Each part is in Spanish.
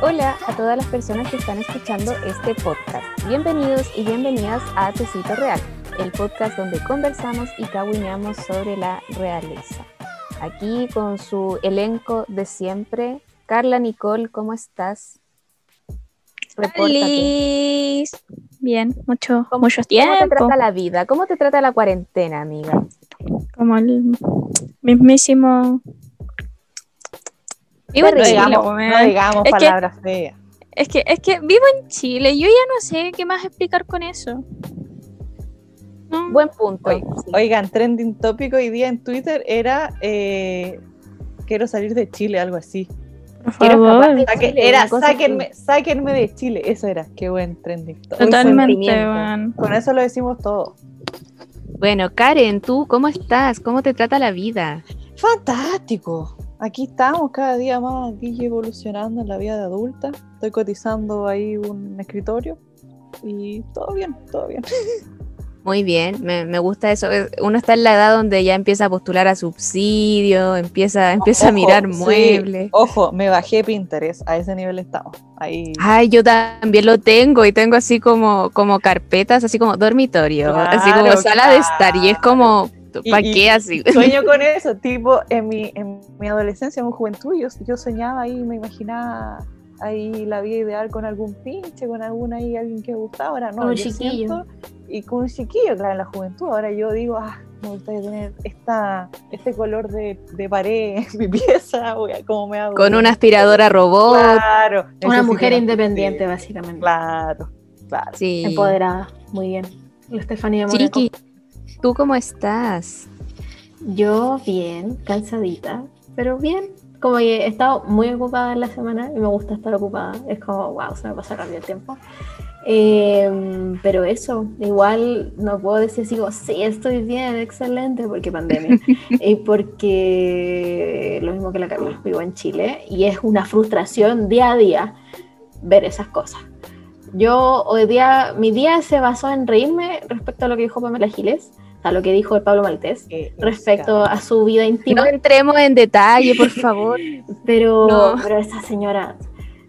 Hola a todas las personas que están escuchando este podcast. Bienvenidos y bienvenidas a Tecito Real, el podcast donde conversamos y caguineamos sobre la realeza. Aquí con su elenco de siempre. Carla Nicole, ¿cómo estás? Repórtate. Bien, mucho, ¿Cómo, mucho ¿Cómo tiempo. te trata la vida? ¿Cómo te trata la cuarentena, amiga? Como el mismísimo. Vivo en No Chile, digamos, po, no weón. digamos Es que- palabras feas. Es que, es que vivo en Chile. Yo ya no sé qué más explicar con eso. No. Buen punto. Sí. Oigan, trending tópico hoy día en Twitter era eh, quiero salir de Chile, algo así. por favor. de- Chile, era sáquenme, sáquenme de Chile, eso era, qué buen trending tópico. Totalmente, weón. Con eso lo decimos todo. Bueno, Karen, ¿tú cómo estás? ¿Cómo te trata la vida? Fantástico. Aquí estamos cada día más aquí evolucionando en la vida de adulta. Estoy cotizando ahí un escritorio y todo bien, todo bien. Muy bien, me, me gusta eso. Uno está en la edad donde ya empieza a postular a subsidio, empieza, empieza a mirar sí, muebles. Ojo, me bajé Pinterest, a ese nivel estamos. Ahí. Ay, yo también lo tengo y tengo así como, como carpetas, así como dormitorio, así como Claro, sala de estar y es como, ¿para qué así? Sueño con eso, tipo, en mi, en mi adolescencia, en mi juventud, yo, yo soñaba ahí, me imaginaba ahí la vida ideal con algún pinche, con algún ahí, alguien que me gustaba, ahora no, Con un chiquillo. siento- y con un chiquillo, claro, en la juventud, ahora yo digo, ah, me gustaría tener esta, este color de, de pared en mi pieza, voy a- ¿cómo me hago? Con una aspiradora robot. Claro. Una mujer independiente, básicamente. Claro, claro. Sí. Empoderada. Muy bien. La Estefanía. Chiqui, ¿tú cómo estás? Yo bien, cansadita, pero bien. Como que he estado muy ocupada en la semana y me gusta estar ocupada. Es como, wow, se me pasa rápido el tiempo. Eh, pero eso, igual no puedo decir así como, sí, estoy bien, excelente, porque pandemia. y porque lo mismo que la Carla, vivo en Chile y es una frustración día a día ver esas cosas. Yo hoy día, mi día se basó en reírme respecto a lo que dijo Pamela Giles, a lo que dijo el Pablo Maltés Eh, respecto a su vida No íntima, entremos en detalle, por favor. pero, No. pero esa señora,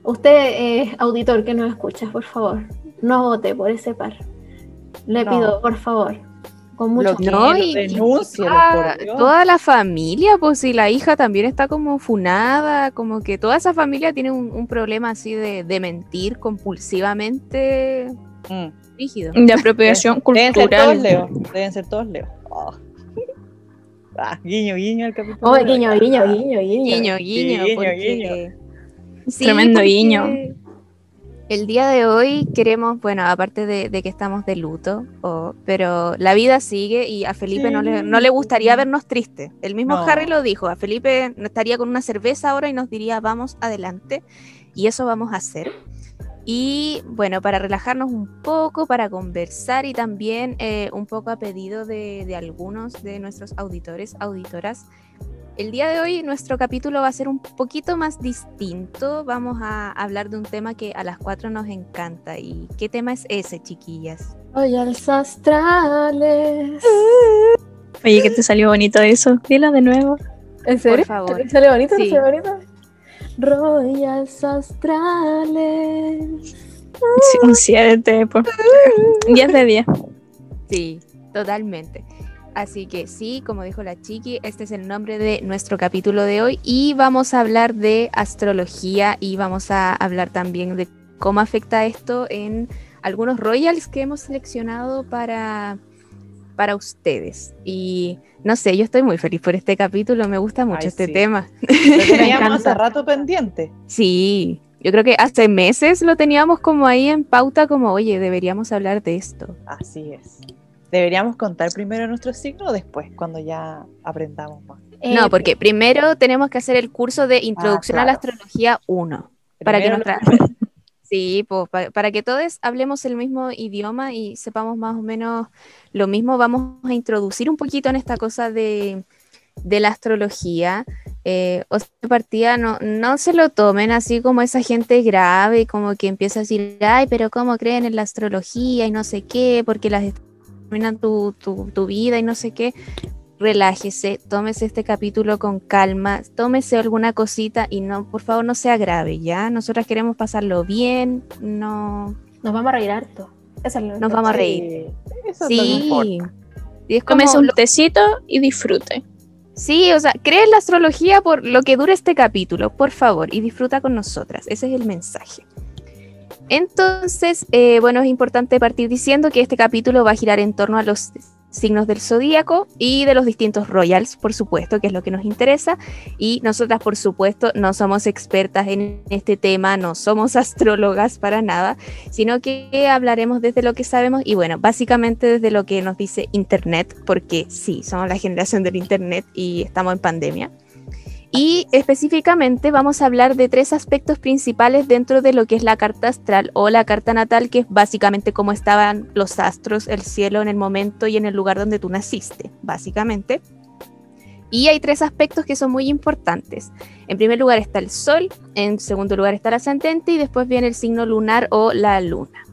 usted es auditor que nos escucha, por favor, no vote por ese par. Le No. pido, por favor, con mucho. No, y, y denúncialo, toda, la familia, pues si la hija también está como funada, como que toda esa familia tiene un, un problema así de, de mentir compulsivamente Mm. rígido. De apropiación Deben ser todos cultural. Leo. Deben ser todos Leo. Oh. Ah, guiño, guiño al capítulo. Oh, guiño, guiño, guiño, guiño. Guiño, guiño, guiño, porque... Sí, Tremendo porque guiño. El día de hoy queremos, bueno, aparte de, de que estamos de luto, o- pero la vida sigue y a Felipe no, le, no le gustaría vernos tristes. El mismo No. Harry lo dijo, a Felipe estaría con una cerveza ahora y nos diría, vamos adelante, y eso vamos a hacer. Y bueno, para relajarnos un poco, para conversar y también eh, un poco a pedido de, de algunos de nuestros auditores, auditoras, el día de hoy nuestro capítulo va a ser un poquito más distinto. Vamos a hablar de un tema que a las cuatro nos encanta. ¿Y qué tema es ese, chiquillas? Royals astrales. Oye, que te salió bonito eso. Dilo de nuevo. ¿En serio? favor. ¿Te ¿Sale bonito? ¿Te Sí. ¿Sale bonito? Royals astrales. Sí, Un 7 por 10 de 10. Sí, totalmente. Así que sí, como dijo la chiqui, este es el nombre de nuestro capítulo de hoy y vamos a hablar de astrología y vamos a hablar también de cómo afecta esto en algunos royals que hemos seleccionado para, para ustedes. Y no sé, yo estoy muy feliz por este capítulo, me gusta mucho Ay, este sí. tema. Lo teníamos hace rato pendiente. Sí, yo creo que hace meses lo teníamos como ahí en pauta, como, oye, deberíamos hablar de esto. Así es. ¿Deberíamos contar primero nuestro signo o después, cuando ya aprendamos más? No, Eh, porque primero tenemos que hacer el curso de Introducción a la. Astrología 1. Para que Sí, pues, pa- para, que todos hablemos el mismo idioma y sepamos más o menos lo mismo, vamos a introducir un poquito en esta cosa de, de la astrología. Eh, o sea, partida, no, no se lo tomen así como esa gente grave, como que empieza a decir, ay, pero ¿cómo creen en la astrología y no sé qué? Porque las determinan tu, tu, tu vida y no sé qué. Relájese, tómese este capítulo con calma, tómese alguna cosita y no, por favor, no sea grave, ¿ya? Nosotras queremos pasarlo bien, no... Nos vamos a reír harto. Eso es lo Nos vamos a reír. Sí, eso Sí. Y es como un lo- tecito y disfrute. Sí, o sea, cree en la astrología por lo que dure este capítulo, por favor, y disfruta con nosotras. Ese es el mensaje. Entonces, eh, bueno, es importante partir diciendo que este capítulo va a girar en torno a los signos del zodíaco y de los distintos royals, por supuesto, que es lo que nos interesa. Y nosotras, por supuesto, no somos expertas en este tema, no somos astrólogas para nada, sino que hablaremos desde lo que sabemos y bueno, básicamente desde lo que nos dice Internet, porque sí, somos la generación del Internet y estamos en pandemia. Y específicamente vamos a hablar de tres aspectos principales dentro de lo que es la carta astral o la carta natal, que es básicamente cómo estaban los astros, el cielo en el momento y en el lugar donde tú naciste, básicamente. Y hay tres aspectos que son muy importantes. En primer lugar está el sol, en segundo lugar está el ascendente y después viene el signo lunar o la luna.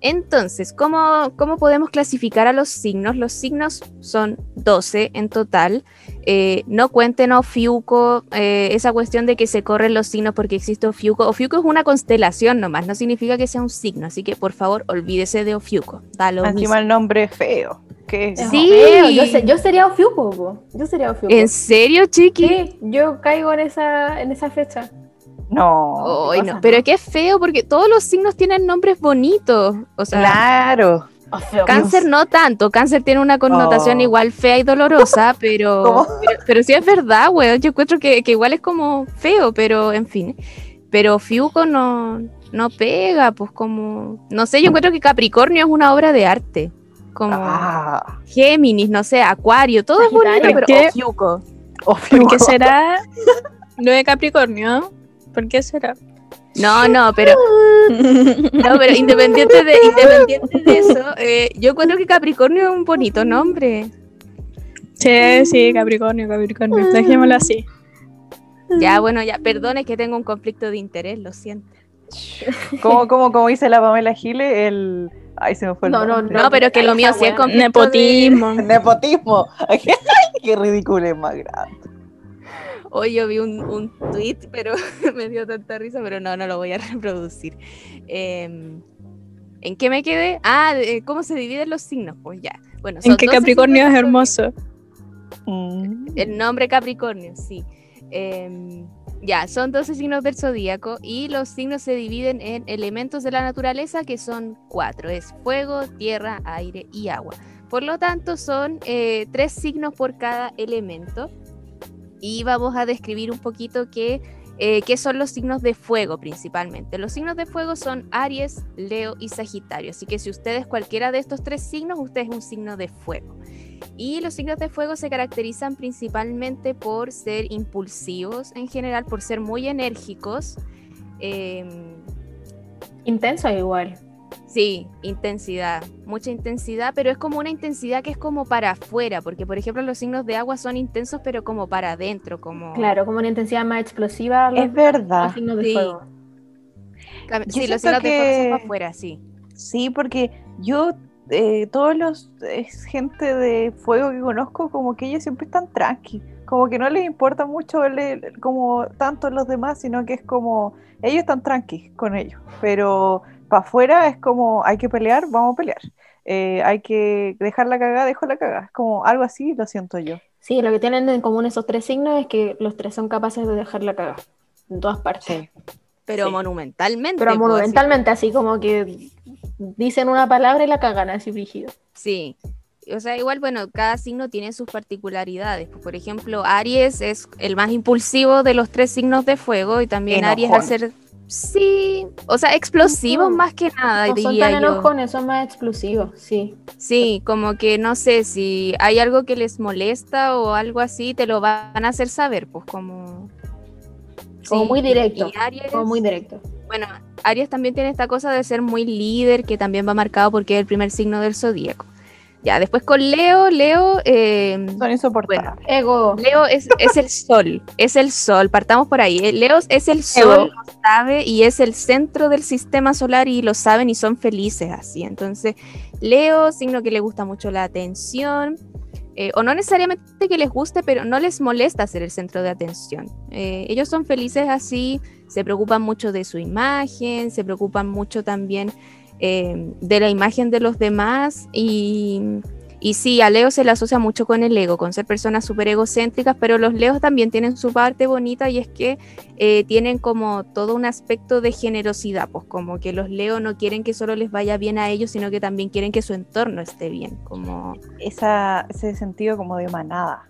Entonces, ¿cómo, cómo podemos clasificar a los signos? Los signos son 12 en total. Eh, no cuenten Ofiuco, eh, esa cuestión de que se corren los signos porque existe Ofiuco. Ofiuco es una constelación nomás, no significa que sea un signo. Así que por favor, olvídese de Ofiuco. Encima mismo. el nombre es feo. ¿Qué es? Sí. Feo, Yo, sería Ofiuco. Yo sería Ofiuco. ¿En serio, chiqui? Sí, yo caigo en esa, en esa fecha. No. Ay, ¿qué no, pero es que es feo porque todos los signos tienen nombres bonitos. O sea, Claro. Cáncer no tanto, cáncer tiene una connotación Oh. igual fea y dolorosa, pero, pero, pero sí es verdad, weón. Yo encuentro que, que igual es como feo, pero en fin. Pero Fiuco no, no pega, pues como. No sé, yo encuentro que Capricornio es una obra de arte. Como Ah. Géminis, no sé, Acuario, todo es bonito, pero ¿Qué? oh, Fiuco. Ofiuco. ¿Por qué será lo de Capricornio? ¿Por qué será? No, no, pero. No, pero independiente de, independiente de eso, eh, yo encuentro que Capricornio es un bonito nombre. Sí, sí, Capricornio, Capricornio. Dejémoslo así. Ya, bueno, ya, perdón, es que tengo un conflicto de interés, lo siento. Como, como, como dice la Pamela Giles, el. Ay, se me fue el No, no, nombre. No, pero es que lo mío sí es de- Nepotismo. Nepotismo. Qué ridículo es más grande. Hoy yo vi un, un tweet, pero me dio tanta risa, pero no, no lo voy a reproducir. Em, ¿En qué me quedé? Ah, de- ¿cómo se dividen los signos? Pues ya. Bueno, En son 12 Capricornio es hermoso. Mm. El nombre Capricornio, sí. Em, ya, son 12 signos del zodíaco y los signos se dividen en elementos de la naturaleza que son cuatro. Es fuego, tierra, aire y agua. Por lo tanto, son eh, tres signos por cada elemento. Y vamos a describir un poquito qué, eh, qué son los signos de fuego principalmente. Los signos de fuego son Aries, Leo y Sagitario. Así que si usted es cualquiera de estos tres signos, usted es un signo de fuego. Y los signos de fuego se caracterizan principalmente por ser impulsivos en general, por ser muy enérgicos. em, Intenso igual. Sí, intensidad, mucha intensidad, pero es como una intensidad que es como para afuera, porque por ejemplo los signos de agua son intensos, pero como para adentro, como... Claro, como una intensidad más explosiva. los- Es verdad. los signos de Sí. fuego. Yo Sí, los signos de fuego son para afuera, sí. Sí, porque yo, eh, todos los es gente de fuego que conozco, como que ellos siempre están tranqui, como que no les importa mucho le- como tanto los demás, sino que es como, ellos están tranqui con ellos, pero para afuera es como, hay que pelear, vamos a pelear, Eh, hay que dejar la cagada, dejo la cagada, es como algo así, lo siento yo. Sí, lo que tienen en común esos tres signos es que los tres son capaces de dejar la cagada. En todas partes. Pero Sí. monumentalmente. Pero pues, así- monumentalmente, así como que dicen una palabra y la cagan así brígido. Sí. O sea, igual, bueno, cada signo tiene sus particularidades. Por ejemplo, Aries es el más impulsivo de los tres signos de fuego y también Aries al Enojón. ser, sí, o sea, explosivos más que nada, No son diría tan yo. enojones, son más explosivos, sí. Sí, como que no sé si hay algo que les molesta o algo así, te lo van a hacer saber, pues como... Como Sí, muy directo, Aries, Como muy directo. Bueno, Aries también tiene esta cosa de ser muy líder, que también va marcado porque es el primer signo del zodíaco. Ya, después con Leo, Leo, eh, Son insoportables. Ego. Leo es, es el sol, es el sol, partamos por ahí. eh, Leo es el sol, lo sabe, y es el centro del sistema solar y lo saben y son felices así. Entonces, Leo, signo que le gusta mucho la atención, eh, o no necesariamente que les guste, pero no les molesta ser el centro de atención. Eh, ellos son felices así, se preocupan mucho de su imagen, se preocupan mucho también eh, de la imagen de los demás y y sí, a Leo se le asocia mucho con el ego, con ser personas súper egocéntricas, pero los Leos también tienen su parte bonita y es que eh, tienen como todo un aspecto de generosidad, pues como que los Leos no quieren que solo les vaya bien a ellos, sino que también quieren que su entorno esté bien, como... Esa, ese sentido como de manada.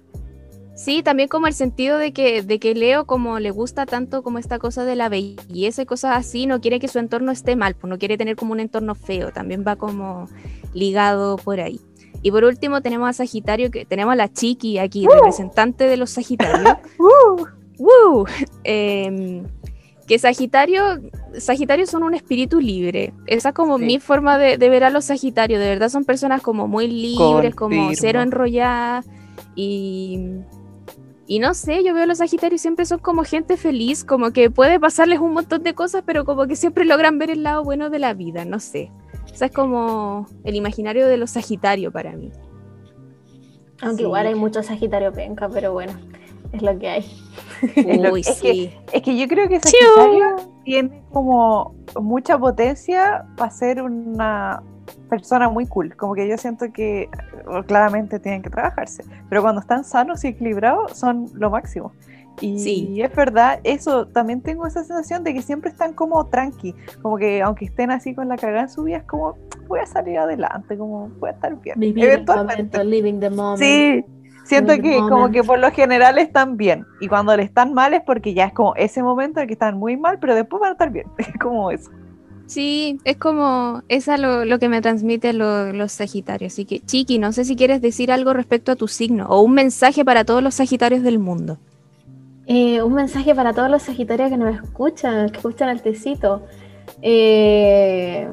Sí, también como el sentido de que, de que Leo, como le gusta tanto como esta cosa de la belleza y cosas así, no quiere que su entorno esté mal, pues no quiere tener como un entorno feo, también va como ligado por ahí. Y por último tenemos a Sagitario, que tenemos a la Chiqui aquí, representante de los Sagitarios. Em, que Sagitario, Sagitario son un espíritu libre. Esa es como mi forma de, ver a los Sagitarios. De verdad son personas como muy libres, como cero enrolladas. Y, y no sé, yo veo a los Sagitarios siempre son como gente feliz, como que puede pasarles un montón de cosas, pero como que siempre logran ver el lado bueno de la vida, no sé es como el imaginario de los Sagitario para mí. Aunque igual hay mucho Sagitario penca, pero bueno, es lo que hay. Uy, es, que, es, que, yo creo que Sagitario tiene como mucha potencia para ser una persona muy cool. Como que yo siento que claramente tienen que trabajarse, pero cuando están sanos y equilibrados son lo máximo. Y es verdad, eso también tengo esa sensación de que siempre están como tranqui, como que aunque estén así con la cagada en su vida, es como voy a salir adelante, como voy a estar bien. Vivir Eventualmente. living the moment. Sí, siento que como que por lo general están bien y cuando le están mal es porque ya es como ese momento en que están muy mal, pero después van a estar bien, es como eso. Sí, es como, esa lo, lo que me transmite los Sagitarios. Así que, Chiqui, no sé si quieres decir algo respecto a tu signo o un mensaje para todos los Sagitarios del mundo. Eh, un mensaje para todos los Sagitarios que nos escuchan, que escuchan el tecito. Eh,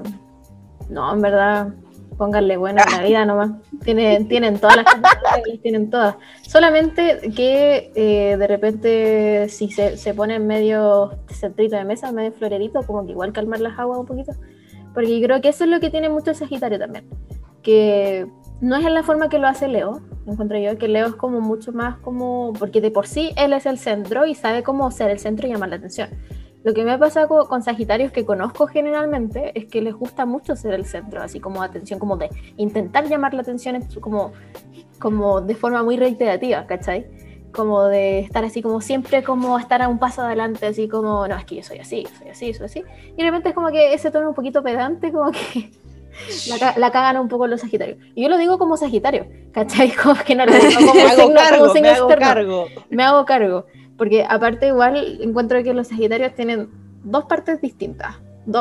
no, en verdad, pónganle buena la vida nomás. Tienen, tienen todas las tienen todas. Solamente que eh, de repente si se, se pone en medio centrito de mesa, medio florerito, como que igual calmar las aguas un poquito. Porque yo creo que eso es lo que tiene mucho el Sagitario también. Que no es en la forma que lo hace Leo, encuentro yo, que Leo es como mucho más como, porque de por sí él es el centro y sabe cómo ser el centro y llamar la atención. Lo que me ha pasado con, Sagitarios que conozco generalmente es que les gusta mucho ser el centro, así como atención, como de intentar llamar la atención como, como de forma muy reiterativa, ¿cachai? Como de estar así como siempre como estar a un paso adelante, así como, no, es que yo soy así, soy así, soy así. Y de repente es como que ese tono un poquito pedante, como que la, cagan un poco los Sagitarios. Y yo lo digo como Sagitario, ¿cachai? Como que no lo digo como me signo, cargo, me hago cargo. Me hago cargo. Porque aparte igual encuentro que los Sagitarios tienen dos partes distintas.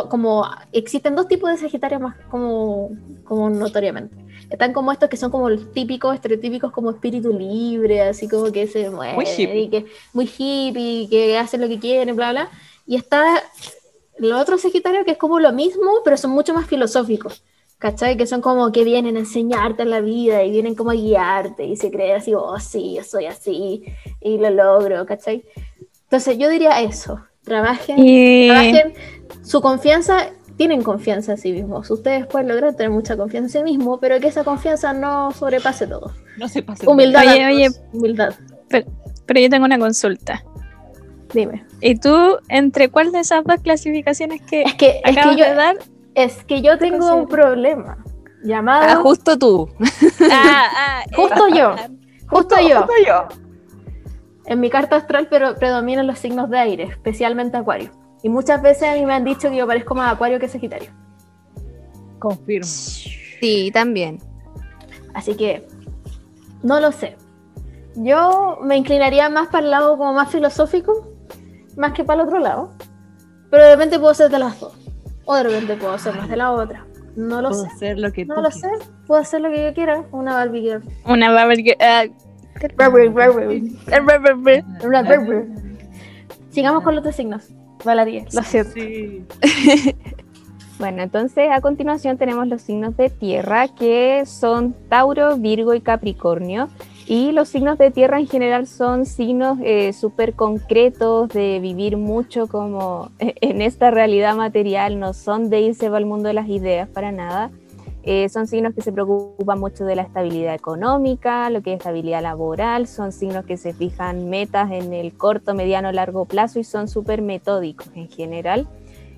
como existen dos tipos de Sagitarios más como, como notoriamente. Están como estos que son como los típicos, estereotípicos como espíritu libre, así como que se mueve, muy y que muy hippie, que hacen lo que quieren, bla, bla. Y está los otros Sagitarios que es como lo mismo, pero son mucho más filosóficos. ¿Cachai? Que son como que vienen a enseñarte la vida y vienen como a guiarte y se cree así, oh sí, yo soy así y lo logro, ¿cachai? Entonces yo diría eso, trabajen, trabajen su confianza, tienen confianza en sí mismos, ustedes pueden lograr tener mucha confianza en sí mismos, pero que esa confianza no sobrepase todo. No se pase. Humildad. Oye, oye, humildad. pero yo tengo una consulta. Dime. ¿Y tú, entre cuál de esas dos clasificaciones que, es que, es que yo, de dar? Es que yo tengo un problema llamado. Ah, justo tú. Ah, ah, justo yo. Justo, yo. Justo yo. En mi carta astral pero predominan los signos de aire, especialmente Acuario. Y muchas veces a mí me han dicho que yo parezco más Acuario que Sagitario. Confirmo. Sí, también. Así que, no lo sé. Yo me inclinaría más para el lado como más filosófico, más que para el otro lado. Pero de repente puedo ser de las dos. O de repente puedo ser más de la otra. No lo sé. Hacer lo que no lo sé. Puedo hacer lo que yo quiera. Una Barbie girl. Una Barbie girl. Sigamos con los otros signos. Valeria, lo siento. bueno, entonces a continuación tenemos los signos de tierra que son Tauro, Virgo y Capricornio. Y los signos de tierra en general son signos eh, súper concretos de vivir mucho como en esta realidad material, no son de irse al mundo de las ideas para nada. Eh, son signos que se preocupan mucho de la estabilidad económica, lo que es estabilidad laboral, son signos que se fijan metas en el corto, mediano, largo plazo y son súper metódicos en general.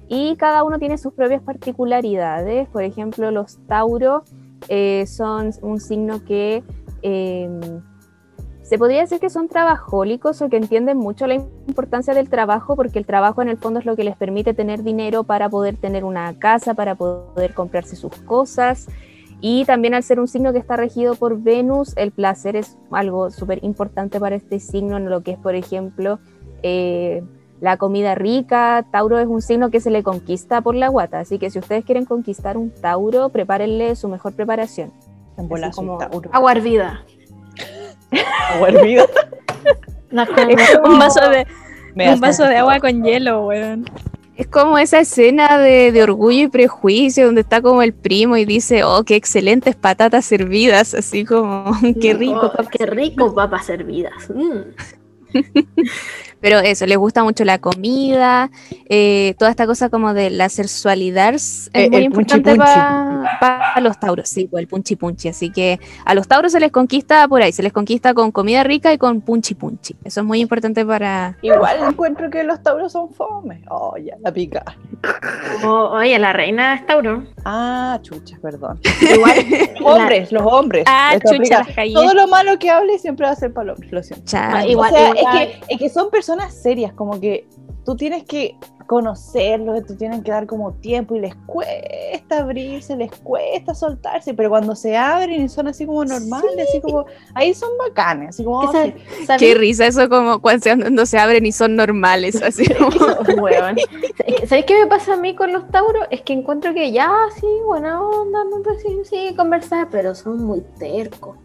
Y cada uno tiene sus propias particularidades. Por ejemplo, los Tauro eh, son un signo que em, se podría decir que son trabajólicos o que entienden mucho la importancia del trabajo porque el trabajo en el fondo es lo que les permite tener dinero para poder tener una casa, para poder comprarse sus cosas. Y también al ser un signo que está regido por Venus, el placer es algo súper importante para este signo en lo que es, por ejemplo, eh, la comida rica. Tauro es un signo que se le conquista por la guata, así que si ustedes quieren conquistar un Tauro, prepárenle su mejor preparación. En bola como-. Agua hervida. Agua hervida. No, es como- Un vaso de, Me un vaso de agua con hielo, weón. Es como esa escena de, de orgullo y prejuicio donde está como el primo y dice, oh, qué excelentes patatas servidas, así como, qué rico. Oh, qué rico papas servidas. Mm. Pero eso, les gusta mucho la comida, eh, toda esta cosa como de la sensualidad es Eh, muy importante para los tauros, sí, pues, el punchi punchi. Así que a los tauros se les conquista por ahí, se les conquista con comida rica y con punchi punchi. Eso es muy importante para... Igual encuentro que los tauros son fome. Oh, ya, la pica. Oh, oye, la reina es Tauro. Ah, chucha, perdón. Igual, Los hombres, los hombres. Ah, chucha, las callé. Todo lo malo que hable siempre va a ser para hombres, lo siento. Ah, igual- o sea, igual- Es, que, es que son personas serias, como que tú tienes que conocerlos, tú tienes que dar como tiempo y les cuesta abrirse, les cuesta soltarse, pero cuando se abren y son así como normales, así como, ahí son bacanes, así como, ¿qué oh, sí. sabes- Qué risa eso como cuando se, cuando se abren y son normales, así como... ¿Sabéis qué me pasa a mí con los tauros? Es que encuentro que ya, sí, buena onda, no, pues sí, sí, conversar, pero son muy tercos.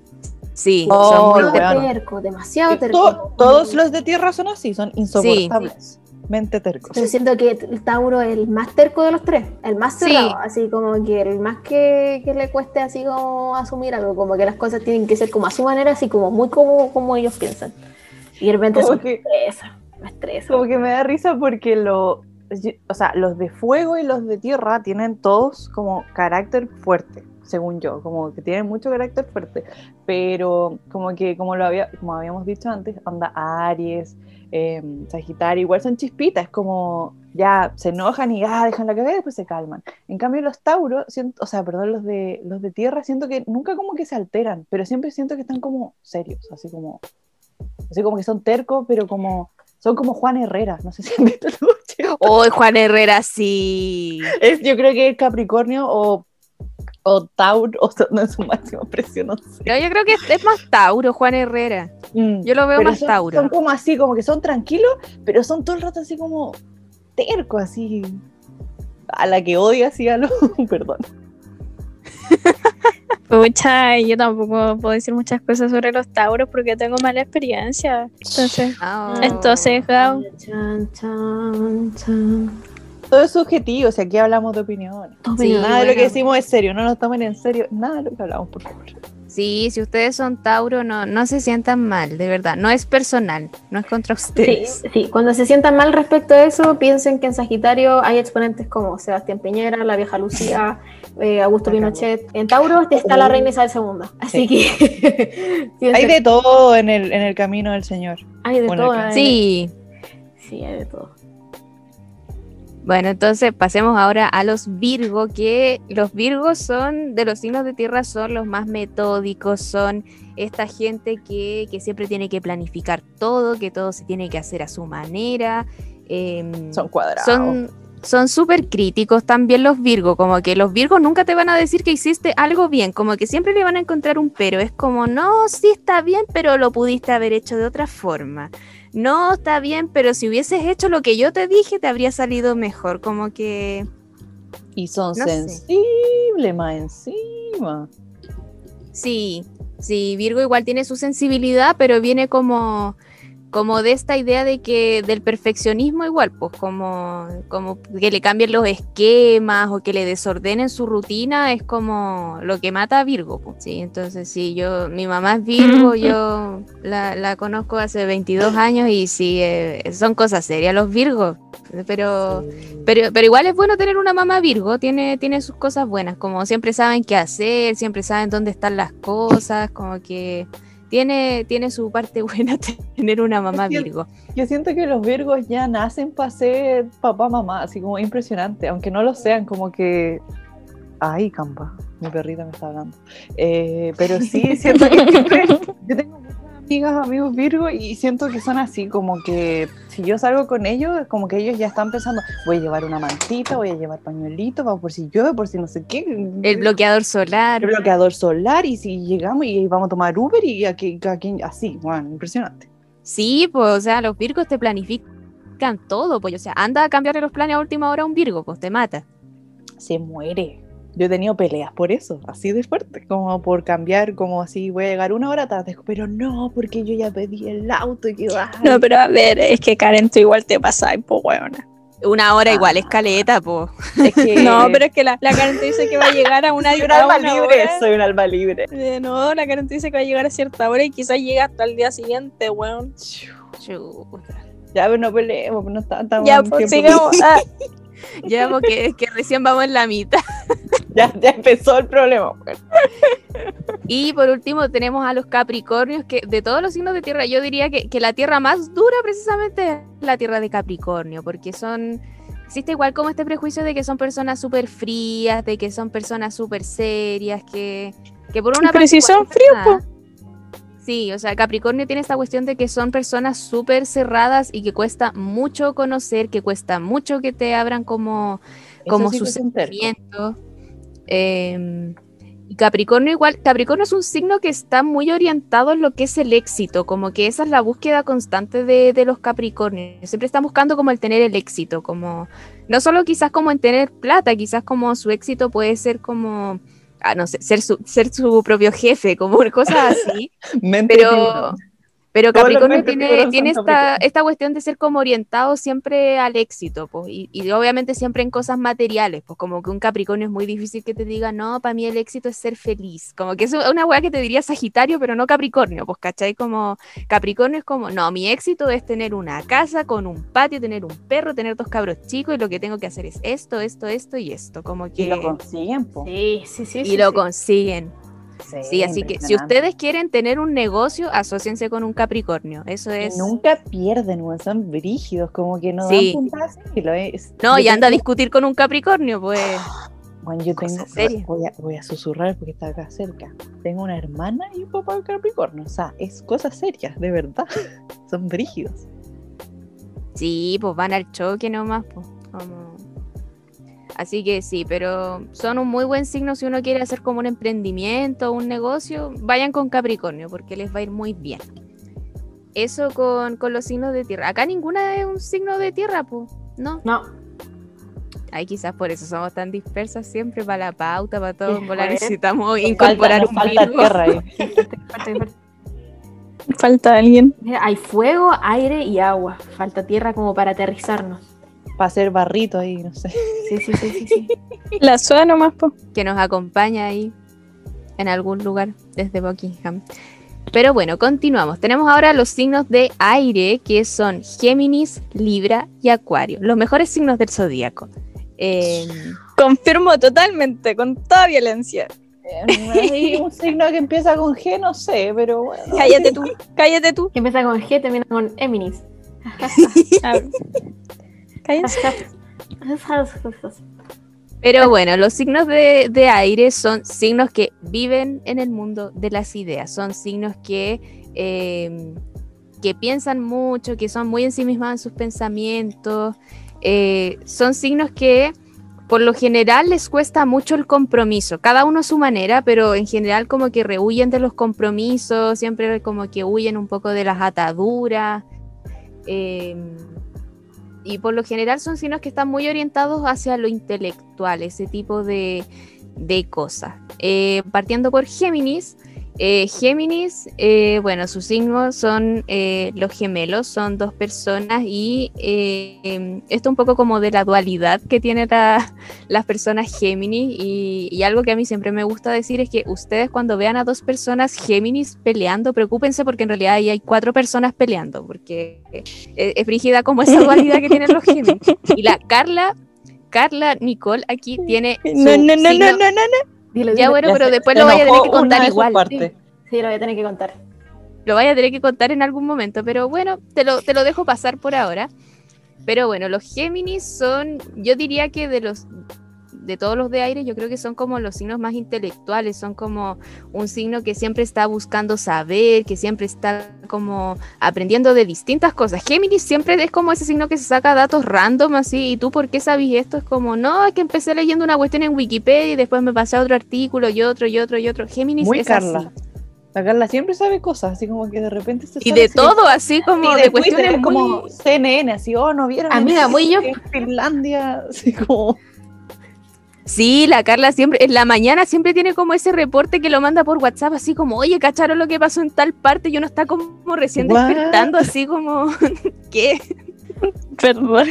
Sí, Oh, son muy weón. tercos, demasiado tercos. to- todos los de tierra son así, son insoportables, mente tercos. Pero siento que el Tauro es el más terco de los tres, el más Sí. cerrado, así como que el más que, que le cueste así como asumir algo, como que las cosas tienen que ser como a su manera, así como muy como, como ellos piensan. Y de repente Como que- estresa, me estresa. Como que me da risa porque lo, o sea, los de fuego y los de tierra tienen todos como carácter fuerte, según yo, como que tienen mucho carácter fuerte, pero como que como lo había, como habíamos dicho antes, onda Aries, eh, Sagitario, igual son chispitas, es como ya se enojan y ah, dejan la cabeza y después se calman. En cambio los Tauros, siento, o sea, perdón, los de los de tierra siento que nunca como que se alteran, pero siempre siento que están como serios, así como así como que son tercos, pero como son como Juan Herrera, no sé si han visto el. Oh, Juan Herrera, sí. Es, yo creo que es Capricornio o, o Tauro, o sea, no es su máxima presión, no sé. No, yo creo que es más Tauro, Juan Herrera. Mm, Yo lo veo más son, Tauro. Son como así, como que son tranquilos, pero son todo el rato así como tercos, así. A la que odia así a los. Perdón. Pucha, yo tampoco puedo decir muchas cosas sobre los tauros porque tengo mala experiencia. Entonces, Oh. entonces, Gao, Chan, chan, chan. Todo es subjetivo, o sea, aquí hablamos de opiniones. Sí, opinión. Nada de lo que decimos es serio, no nos tomen en serio nada de lo que hablamos, por favor. Sí, si ustedes son Tauro, no, no se sientan mal, de verdad. No es personal, no es contra Sí, ustedes. sí, cuando se sientan mal respecto a eso, piensen que en Sagitario hay exponentes como Sebastián Piñera, la vieja Lucía, eh, Augusto. Pinochet. En Tauro está la reina Isabel II. Así que Hay de todo en el, en el camino del Señor. hay de bueno, todo. Sí. sí, hay de todo. Bueno, entonces pasemos ahora a los Virgo, que los Virgos son, de los signos de tierra, son los más metódicos, son esta gente que, que siempre tiene que planificar todo, que todo se tiene que hacer a su manera. em, Son cuadrados. son son súper críticos también los Virgo, como que los Virgos nunca te van a decir que hiciste algo bien, como que siempre le van a encontrar un pero, es como, no, sí está bien, pero lo pudiste haber hecho de otra forma. No, está bien, pero si hubieses hecho lo que yo te dije, te habría salido mejor, como que... Y son No sensibles más encima. Sí, sí, Virgo igual tiene su sensibilidad, pero viene como, como de esta idea de que del perfeccionismo igual, pues como, como que le cambien los esquemas o que le desordenen su rutina es como lo que mata a Virgo. pues. Sí, entonces sí, yo, mi mamá es Virgo, yo la, la conozco hace 22 años y sí, eh, son cosas serias los Virgos. pero, pero, pero igual es bueno tener una mamá Virgo, tiene, tiene sus cosas buenas, como siempre saben qué hacer, siempre saben dónde están las cosas, como que tiene, tiene su parte buena tener una mamá Virgo. Yo siento que los Virgos ya nacen para ser papá, mamá, así como impresionante, aunque no lo sean, como que... Ay, campa, mi perrita me está hablando. Eh, pero sí, siento que siempre... Yo tengo amigas, amigos Virgo, y siento que son así, como que si yo salgo con ellos, es como que ellos ya están pensando, voy a llevar una mantita, voy a llevar pañuelito, para por si llueve, por si no sé qué. El bloqueador solar. El bloqueador solar, y si llegamos y vamos a tomar Uber, y aquí, aquí así, bueno, impresionante. Sí, pues, o sea, los Virgos te planifican todo, pues, o sea, anda a cambiarle los planes a última hora a un Virgo, pues te mata. Se muere. Yo he tenido peleas por eso, así de fuerte, como por cambiar, como así voy a llegar una hora tarde, pero no, porque yo ya pedí el auto y que va. No, pero a ver, es que Karen, tú igual te pasas, po, weona. Una hora igual, escaleta, po. Es que No, pero es que la, la Karen te dice que va a llegar a una, soy un alma una libre, hora. soy un alma libre. Eh, No, la Karen te dice que va a llegar a cierta hora y quizás llega hasta el día siguiente, weón. Chuta. Ya, pero no peleemos, no está tan Ya, pues sigamos. Ah, Ya, porque que recién vamos en la mitad. Ya, ya empezó el problema. pues. Y por último tenemos a los Capricornios, que de todos los signos de tierra, yo diría que, que la tierra más dura precisamente es la tierra de Capricornio, porque son... Existe igual como este prejuicio de que son personas súper frías, de que son personas súper serias, que, que por una Pero si igual son es fríos, verdad. Sí, o sea, Capricornio tiene esta cuestión de que son personas súper cerradas y que cuesta mucho conocer, que cuesta mucho que te abran como, como sí sus sentimientos. Eh, y Capricornio igual, Capricornio es un signo que está muy orientado en lo que es el éxito, como que esa es la búsqueda constante de, de los Capricornios. Siempre están buscando como el tener el éxito, como no solo quizás como en tener plata, quizás como su éxito puede ser como, ah, no sé, ser su, ser su propio jefe, como cosas así. Pero. Pero Capricornio tiene, tiene esta, cuestión de ser como orientado siempre al éxito, pues, y, y obviamente siempre en cosas materiales, pues como que un Capricornio es muy difícil que te diga, no, para mí el éxito es ser feliz, como que es una weá que te diría Sagitario, pero no Capricornio, pues, ¿cachai? Como Capricornio es como, no, mi éxito es tener una casa con un patio, tener un perro, tener dos cabros chicos, y lo que tengo que hacer es esto, esto, esto y esto, como que... Y lo consiguen, po. Sí, sí, sí. y sí, lo sí. consiguen. Sí, así que si ustedes quieren tener un negocio, asóciense con un Capricornio. Eso Y es. nunca pierden, son brígidos, como que no Sí. dan puntadas y lo es. No, y anda a discutir con un Capricornio, pues. Bueno, yo tengo, voy a, voy a susurrar porque está acá cerca. Tengo una hermana y un papá Capricornio, o sea, es cosas serias, de verdad. Son brígidos. Sí, pues van al choque nomás, pues. Como... Así que sí, pero son un muy buen signo si uno quiere hacer como un emprendimiento, un negocio, vayan con Capricornio porque les va a ir muy bien. Eso con, con los signos de tierra. Acá ninguna es un signo de tierra, pues. No, No, Ay, quizás por eso somos tan dispersas siempre para la pauta, para todo. Volar necesitamos Falta- incorporar nos un falta Virgo. tierra ahí. falta alguien. Hay fuego, aire y agua. Falta tierra como para aterrizarnos. Para hacer barrito ahí, no sé. Sí, sí, sí, sí. sí. La suena nomás, po. que nos acompaña ahí en algún lugar desde Buckingham. Pero bueno, continuamos. Tenemos ahora los signos de aire, que son Géminis, Libra y Acuario. Los mejores signos del zodíaco. Eh, Confirmo totalmente, con toda violencia. Hay un signo que empieza con G, no sé, pero bueno. Cállate tú, cállate tú. Que empieza con G, termina con Eminis. Cállense. pero bueno, los signos de, de aire son signos que viven en el mundo de las ideas. Son signos que, eh, que piensan mucho, que son muy ensimismados en sus pensamientos. Eh, son signos que por lo general les cuesta mucho el compromiso, cada uno a su manera, pero en general como que rehuyen de los compromisos, siempre como que huyen un poco de las ataduras. eh, y por lo general son signos que están muy orientados hacia lo intelectual, ese tipo de, de cosas. Eh, partiendo por Géminis, Eh, Géminis, eh, bueno, sus signos son eh, los gemelos, son dos personas y eh, esto un poco como de la dualidad que tienen la- las personas Géminis y, y algo que a mí siempre me gusta decir es que ustedes cuando vean a dos personas Géminis peleando, preocúpense porque en realidad ahí hay cuatro personas peleando, porque es, brígida como esa dualidad que tienen los Géminis. Y la Carla, Carla Nicole aquí tiene... su No, no, no, signo- no, no, no, no. Dilo, Ya bueno, Ya pero se- después se lo vaya a tener que contar igual. partes. Sí, lo voy a tener que contar. Lo vaya a tener que contar en algún momento, pero bueno, te lo, te lo dejo pasar por ahora. Pero bueno, los Géminis son, yo diría que de los de todos los de aire, yo creo que son como los signos más intelectuales, son como un signo que siempre está buscando saber, que siempre está como aprendiendo de distintas cosas. Géminis siempre es como ese signo que se saca datos random así, y tú por qué sabes esto? Es como, no, es que empecé leyendo una cuestión en Wikipedia y después me pasé a otro artículo y otro y otro y otro. Géminis Muy es Carla. así. La Carla siempre sabe cosas, así como que de repente se Y de todo, así como de, de cuestiones Twitter, muy... como CNN, así, oh, no vieron. Amiga, muy yo. En Finlandia, así como. Sí, la Carla siempre, en la mañana siempre tiene como ese reporte que lo manda por WhatsApp, así como, oye, ¿cacharon lo que pasó en tal parte? Y uno está como recién What? despertando, así como, ¿qué? Perdón.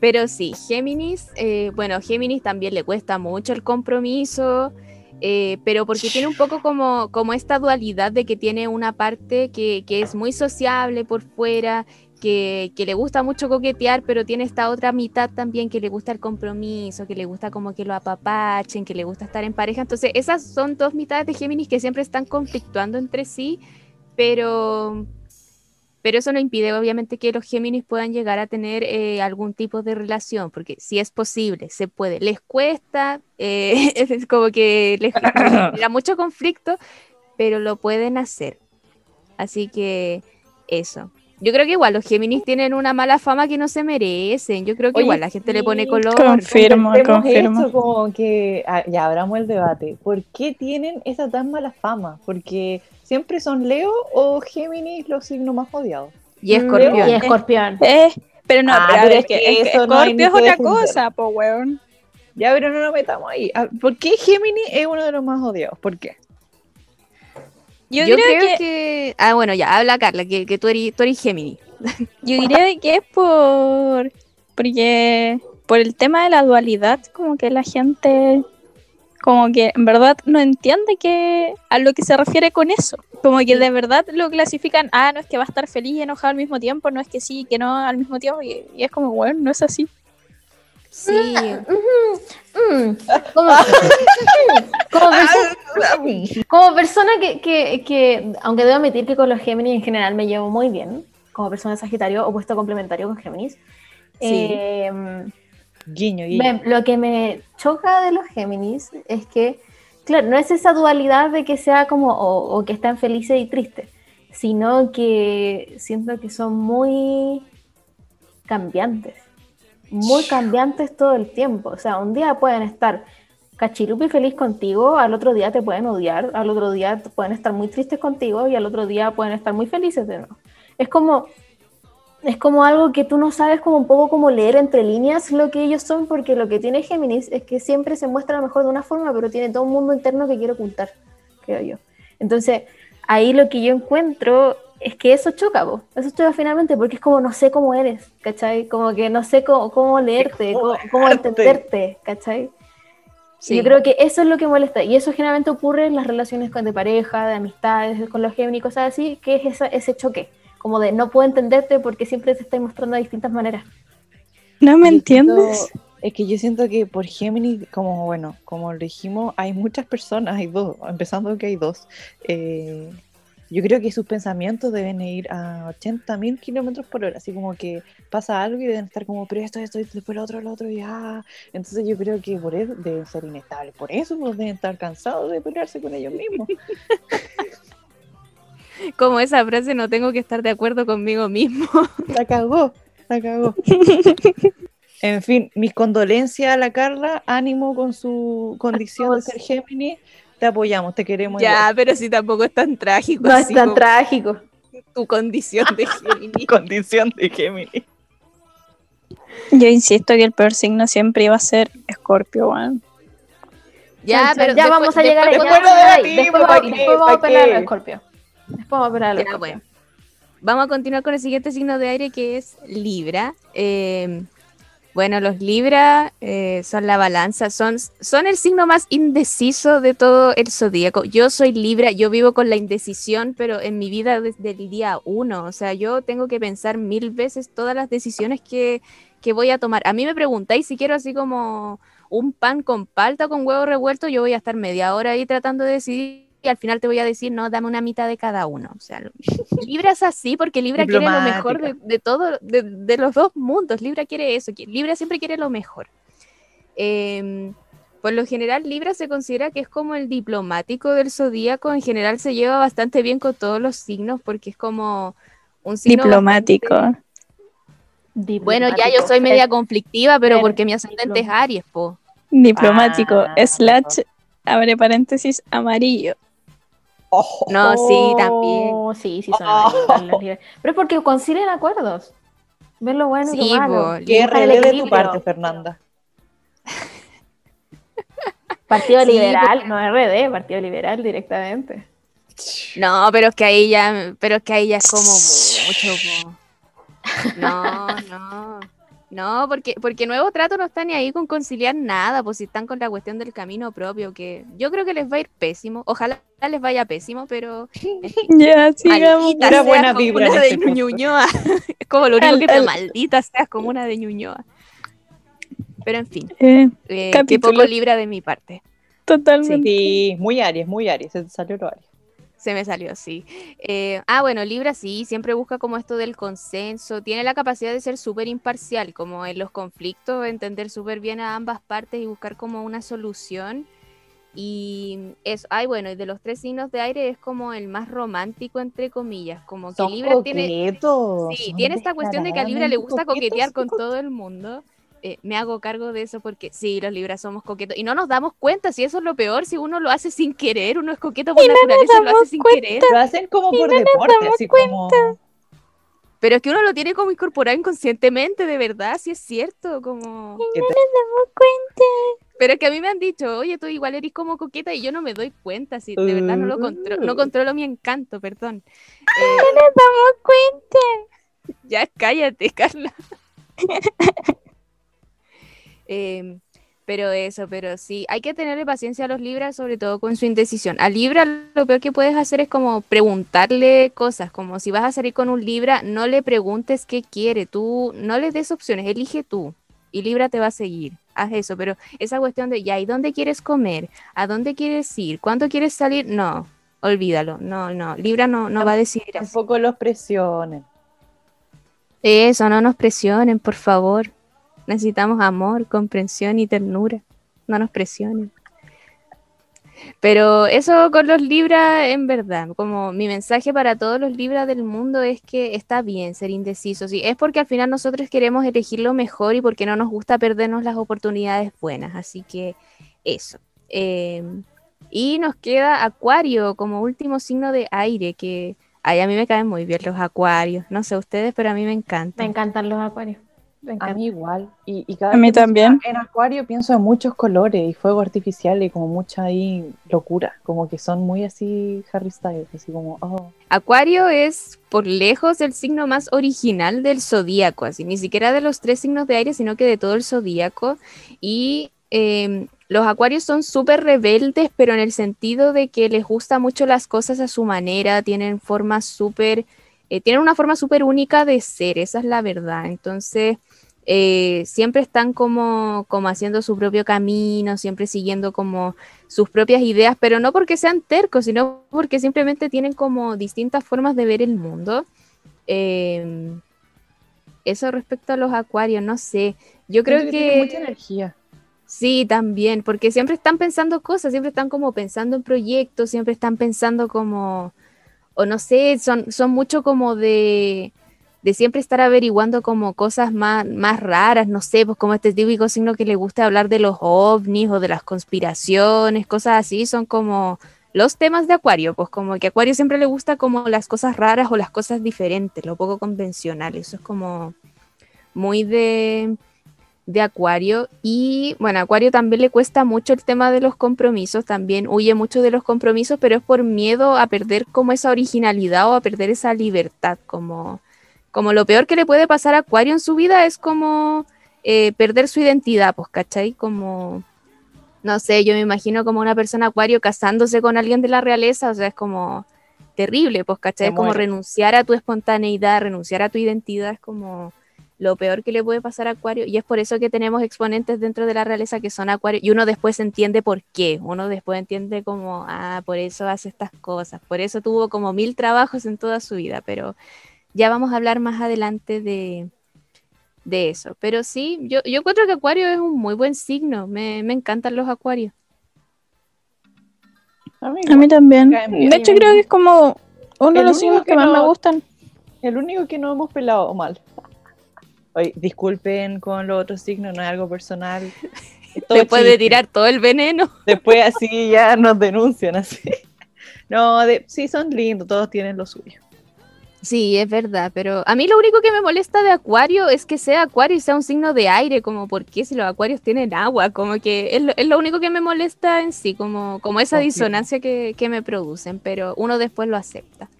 Pero sí, Géminis, eh, bueno, Géminis también le cuesta mucho el compromiso, eh, pero porque tiene un poco como, como esta dualidad de que tiene una parte que, que es muy sociable por fuera, que, que le gusta mucho coquetear, pero tiene esta otra mitad también que le gusta el compromiso, que le gusta como que lo apapachen, que le gusta estar en pareja. Entonces, esas son dos mitades de Géminis que siempre están conflictuando entre sí, pero... Pero eso no impide, obviamente, que los Géminis puedan llegar a tener eh, algún tipo de relación, porque si es posible, se puede. Les cuesta, eh, es como que les genera mucho conflicto, pero lo pueden hacer. Así que eso. Yo creo que igual los Géminis tienen una mala fama que no se merecen. Yo creo que Oye, igual la gente le pone color. Confirmo, confirmo. eso, como que ah, ya abramos el debate. ¿Por qué tienen esa tan mala fama? Porque siempre son Leo o Géminis los signos más odiados. Y escorpión. Y escorpión. Eh, pero no, Ah, pero, es es que, que es que no es otra defender. cosa, po, weón. Ya, pero no nos metamos ahí. Ah, ¿Por qué Géminis es uno de los más odiados? ¿Por qué? Yo, Yo, creo, creo que, que... Ah, bueno, ya, habla Carla, que, que tú, eres, tú eres Géminis. yo creo que es por porque por el tema de la dualidad, como que la gente como que en verdad no entiende que a lo que se refiere con eso. Como que de verdad lo clasifican, ah, no es que va a estar feliz y enojado al mismo tiempo, no es que sí, que no al mismo tiempo, y, y es como, bueno, no es así. Sí. Como, como perso- como persona que, que, que, aunque debo admitir que con los Géminis en general me llevo muy bien, como persona de Sagitario, opuesto complementario con Géminis. Sí. eh, Guiño, guiño. Lo que me choca de los Géminis es que, claro, no es esa dualidad de que sea como o, o que están felices y tristes, sino que siento que son muy cambiantes, muy cambiantes todo el tiempo. O sea, un día pueden estar cachirupi feliz contigo, al otro día te pueden odiar, al otro día pueden estar muy tristes contigo y al otro día pueden estar muy felices de nuevo. Es como, es como algo que tú no sabes como un poco como leer entre líneas lo que ellos son, porque lo que tiene Géminis es que siempre se muestra a lo mejor de una forma, pero tiene todo un mundo interno que quiere ocultar, creo yo. Entonces, ahí lo que yo encuentro es que eso choca, po. eso choca finalmente, porque es como no sé cómo eres, ¿cachai? Como que no sé cómo, cómo leerte, cómo, cómo entenderte, ¿cachai? Sí. Yo creo que eso es lo que molesta, y eso generalmente ocurre en las relaciones con, de pareja, de amistades, con los Géminis, cosas así, que es esa- ese choque, como de no puedo entenderte porque siempre te estoy mostrando de distintas maneras. ¿No me entiendes? siento- es que yo siento que por Géminis, como bueno, como lo dijimos, hay muchas personas, hay dos, empezando que hay dos. eh, yo creo que sus pensamientos deben ir a 80.000 kilómetros por hora, así como que pasa algo y deben estar como, pero esto, esto, y después lo otro, lo otro, y ah. Entonces yo creo que por eso deben ser inestables, por eso pues, deben estar cansados de pelearse con ellos mismos. Como esa frase, no tengo que estar de acuerdo conmigo mismo. La cagó, la cagó. En fin, mis condolencias a la Carla, ánimo con su condición de ser Géminis, te apoyamos, te queremos. ya, pero si tampoco es tan trágico. No es tan trágico. tu condición de Géminis. Condición de Géminis. Yo insisto que el peor signo siempre iba a ser Escorpio, weón. Ya, pero ya después- vamos a llegar después ya bueno, a debatimos, Después, ¿pa' vamos- qué? después vamos a ¿pa' pelar a escorpios. Después vamos a pelar a los Ya, escorpios. bueno. Vamos a continuar con el siguiente signo de aire que es Libra. Eh, bueno, los Libra eh, son la balanza, son, son el signo más indeciso de todo el zodíaco. Yo soy Libra, yo vivo con la indecisión, pero en mi vida desde el día uno. O sea, yo tengo que pensar mil veces todas las decisiones que, que voy a tomar. A mí me preguntáis si quiero así como un pan con palta o con huevo revuelto, yo voy a estar media hora ahí tratando de decidir y al final te voy a decir, no, dame una mitad de cada uno. O sea, Libra es así porque Libra quiere lo mejor de, de todo, de, de los dos mundos. Libra quiere eso, Libra siempre quiere lo mejor. Em, por lo general, Libra se considera que es como el diplomático del zodíaco. En general se lleva bastante bien con todos los signos porque es como un signo Diplomático. bastante- Bueno, ya yo soy media conflictiva, pero porque mi ascendente es. Aries, po. Diplomático. Ah, slash, abre paréntesis, amarillo. No, sí, también. Oh, Sí, sí, son Oh. Pero es porque concilian acuerdos. Ven lo bueno y Sí, lo malo. Qué RD de tu parte, Fernanda. Partido Sí, Liberal, no RD, Partido Liberal directamente. No, pero es que ahí ya, pero es que ahí ya es como mucho. No, no. No, porque, porque Nuevo Trato no está ni ahí con conciliar nada, pues si están con la cuestión del camino propio, que yo creo que les va a ir pésimo. Ojalá les vaya pésimo, pero Ya, sigamos. maldita buena como vibra de. Ñuñoa. es como lo único Al- que al- maldita seas como una de Ñuñoa. Pero en fin, Eh, eh, poco libra de mi parte. totalmente. Sí, muy Aries, muy Aries. Se te salió lo Aries. Se me salió, sí. Eh, ah, bueno, Libra sí, siempre busca como esto del consenso, tiene la capacidad de ser súper imparcial, como en los conflictos, entender súper bien a ambas partes y buscar como una solución. Y eso, ay, bueno, y de los tres signos de aire es como el más romántico, entre comillas, como que Libra tiene, coquetos, sí, son tiene esta cuestión de que a Libra le gusta coquetear con co- todo el mundo. Eh, me hago cargo de eso porque sí, los Libras somos coquetos y no nos damos cuenta si eso es lo peor, si uno lo hace sin querer, uno es coqueto por naturaleza y lo hace sin querer. Lo hacen como por deporte, así como. Pero es que uno lo tiene como incorporado inconscientemente, de verdad, si es cierto, como... que te- Pero es que a mí me han dicho, oye, tú igual eres como coqueta y yo no me doy cuenta, si de verdad no lo contro- no Uh. controlo mi encanto, perdón. Eh, Ya cállate, Carla. Em, pero eso, pero sí, hay que tenerle paciencia a los Libras, sobre todo con su indecisión. A Libra lo peor que puedes hacer es como preguntarle cosas, como si vas a salir con un Libra, no le preguntes qué quiere, tú no le des opciones, elige tú y Libra te va a seguir. Haz eso, pero esa cuestión de ya, ¿y dónde quieres comer? ¿A dónde quieres ir? ¿Cuándo quieres salir? No, olvídalo, no, no, Libra no, no va a decidir así. Tampoco los presionen. Eso, no nos presionen, por favor. Necesitamos amor, comprensión y ternura. No nos presionen. Pero eso con los Libras, en verdad, como mi mensaje para todos los Libras del mundo es que está bien ser indecisos. Y es porque al final nosotros queremos elegir lo mejor y porque no nos gusta perdernos las oportunidades buenas. Así que eso. Eh, y nos queda Acuario como último signo de aire, que ay, a mí me caen muy bien los acuarios. No sé ustedes, pero a mí me Me encantan. encantan los acuarios. A mí igual. Y, y cada A mí también. En Acuario pienso en muchos colores y fuego artificial y como mucha ahí locura. Como que son muy así Harry Styles, así como, oh. Acuario es por lejos el signo más original del zodíaco, así ni siquiera de los tres signos de aire, sino que de todo el zodíaco. Y eh, los acuarios son súper rebeldes, pero en el sentido de que les gusta mucho las cosas a su manera, tienen formas súper, eh, tienen una forma súper única de ser, esa es la verdad. Entonces, eh, siempre están como, como haciendo su propio camino, siempre siguiendo como sus propias ideas, pero no porque sean tercos, sino porque simplemente tienen como distintas formas de ver el mundo. Eh, eso respecto a los acuarios, no sé. Yo creo que, tiene mucha energía. sí, también, porque siempre están pensando cosas, siempre están como pensando en proyectos, siempre están pensando como, o no sé, son, son mucho como de, de siempre estar averiguando como cosas más, más raras, no sé, pues como este típico signo que le gusta hablar de los ovnis o de las conspiraciones, cosas así, son como los temas de Acuario, pues como que Acuario siempre le gusta como las cosas raras o las cosas diferentes, lo poco convencional, eso es como muy de, de Acuario. Y bueno, Acuario también le cuesta mucho el tema de los compromisos, también huye mucho de los compromisos, pero es por miedo a perder como esa originalidad o a perder esa libertad, como, como lo peor que le puede pasar a Acuario en su vida es como eh, perder su identidad, pues, ¿cachai? Como, no sé, yo me imagino como una persona Acuario casándose con alguien de la realeza, o sea, es como terrible, pues, ¿cachai? Es como renunciar a tu espontaneidad, renunciar a tu identidad, es como lo peor que le puede pasar a Acuario, y es por eso que tenemos exponentes dentro de la realeza que son Acuario, y uno después entiende por qué, uno después entiende como, ah, por eso hace estas cosas, por eso tuvo como mil trabajos en toda su vida, pero ya vamos a hablar más adelante de, de eso. Pero sí, yo, yo encuentro que Acuario es un muy buen signo, me, me encantan los Acuarios. A mí, también. De hecho, creo que es como uno de los signos que, más me gustan. El único que no hemos pelado mal. Oye, disculpen con los otros signos, no es algo personal. Después de tirar todo el veneno. Después así ya nos denuncian así. No, de, sí, son lindos, todos tienen lo suyo. Sí, es verdad, pero a mí lo único que me molesta de Acuario es que sea Acuario y sea un signo de aire, como por qué si los Acuarios tienen agua, como que es lo, único que me molesta en sí, como, como esa disonancia que, que me producen, pero uno después lo acepta.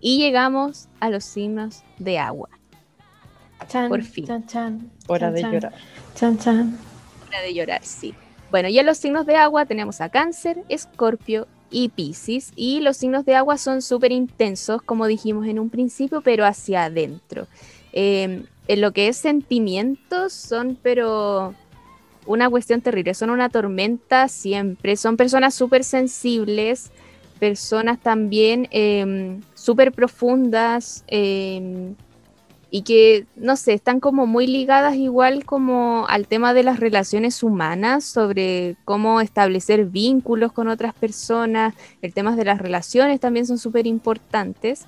Y llegamos a los signos de agua. Por fin. Hora de llorar. Chan, chan. Hora de llorar, sí. Bueno, y en los signos de agua tenemos a Cáncer, Escorpio y Pisces. Y los signos de agua son súper intensos, como dijimos en un principio, pero hacia adentro. Em, en lo que es sentimientos, son pero una cuestión terrible, son una tormenta siempre, son personas súper sensibles, personas también eh, súper profundas, em, y que, no sé, están como muy ligadas igual como al tema de las relaciones humanas, sobre cómo establecer vínculos con otras personas, el tema de las relaciones también son súper importantes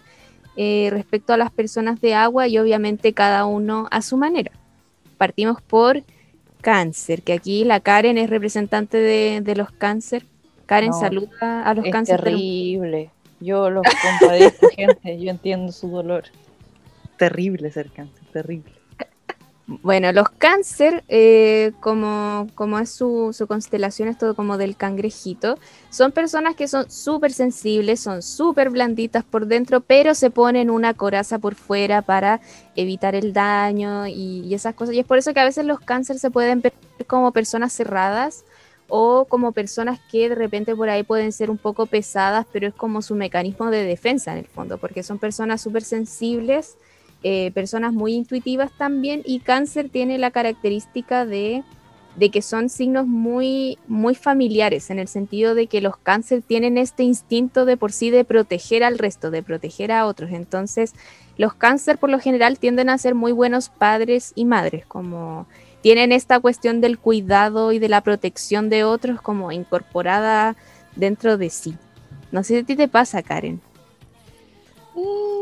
eh, respecto a las personas de agua y obviamente cada uno a su manera. Partimos por cáncer, que aquí la Karen es representante de, los cáncer. Karen saluda a los cáncer. Terrible. Yo los compadezco, gente, yo entiendo su dolor terrible ser cáncer, terrible. Bueno, los cáncer, eh, como, como es su, su, constelación, es todo como del cangrejito, son personas que son súper sensibles, son súper blanditas por dentro, pero se ponen una coraza por fuera para evitar el daño y, y esas cosas. Y es por eso que a veces los cáncer se pueden ver como personas cerradas o como personas que de repente por ahí pueden ser un poco pesadas, pero es como su mecanismo de defensa en el fondo, porque son personas súper sensibles eh, personas muy intuitivas también y cáncer tiene la característica de, que son signos muy, muy familiares, en el sentido de que los cáncer tienen este instinto de por sí de proteger al resto, de proteger a otros. Entonces, los cáncer por lo general tienden a ser muy buenos padres y madres, como tienen esta cuestión del cuidado y de la protección de otros como incorporada dentro de sí. No sé si a ti te pasa, Karen. Mm,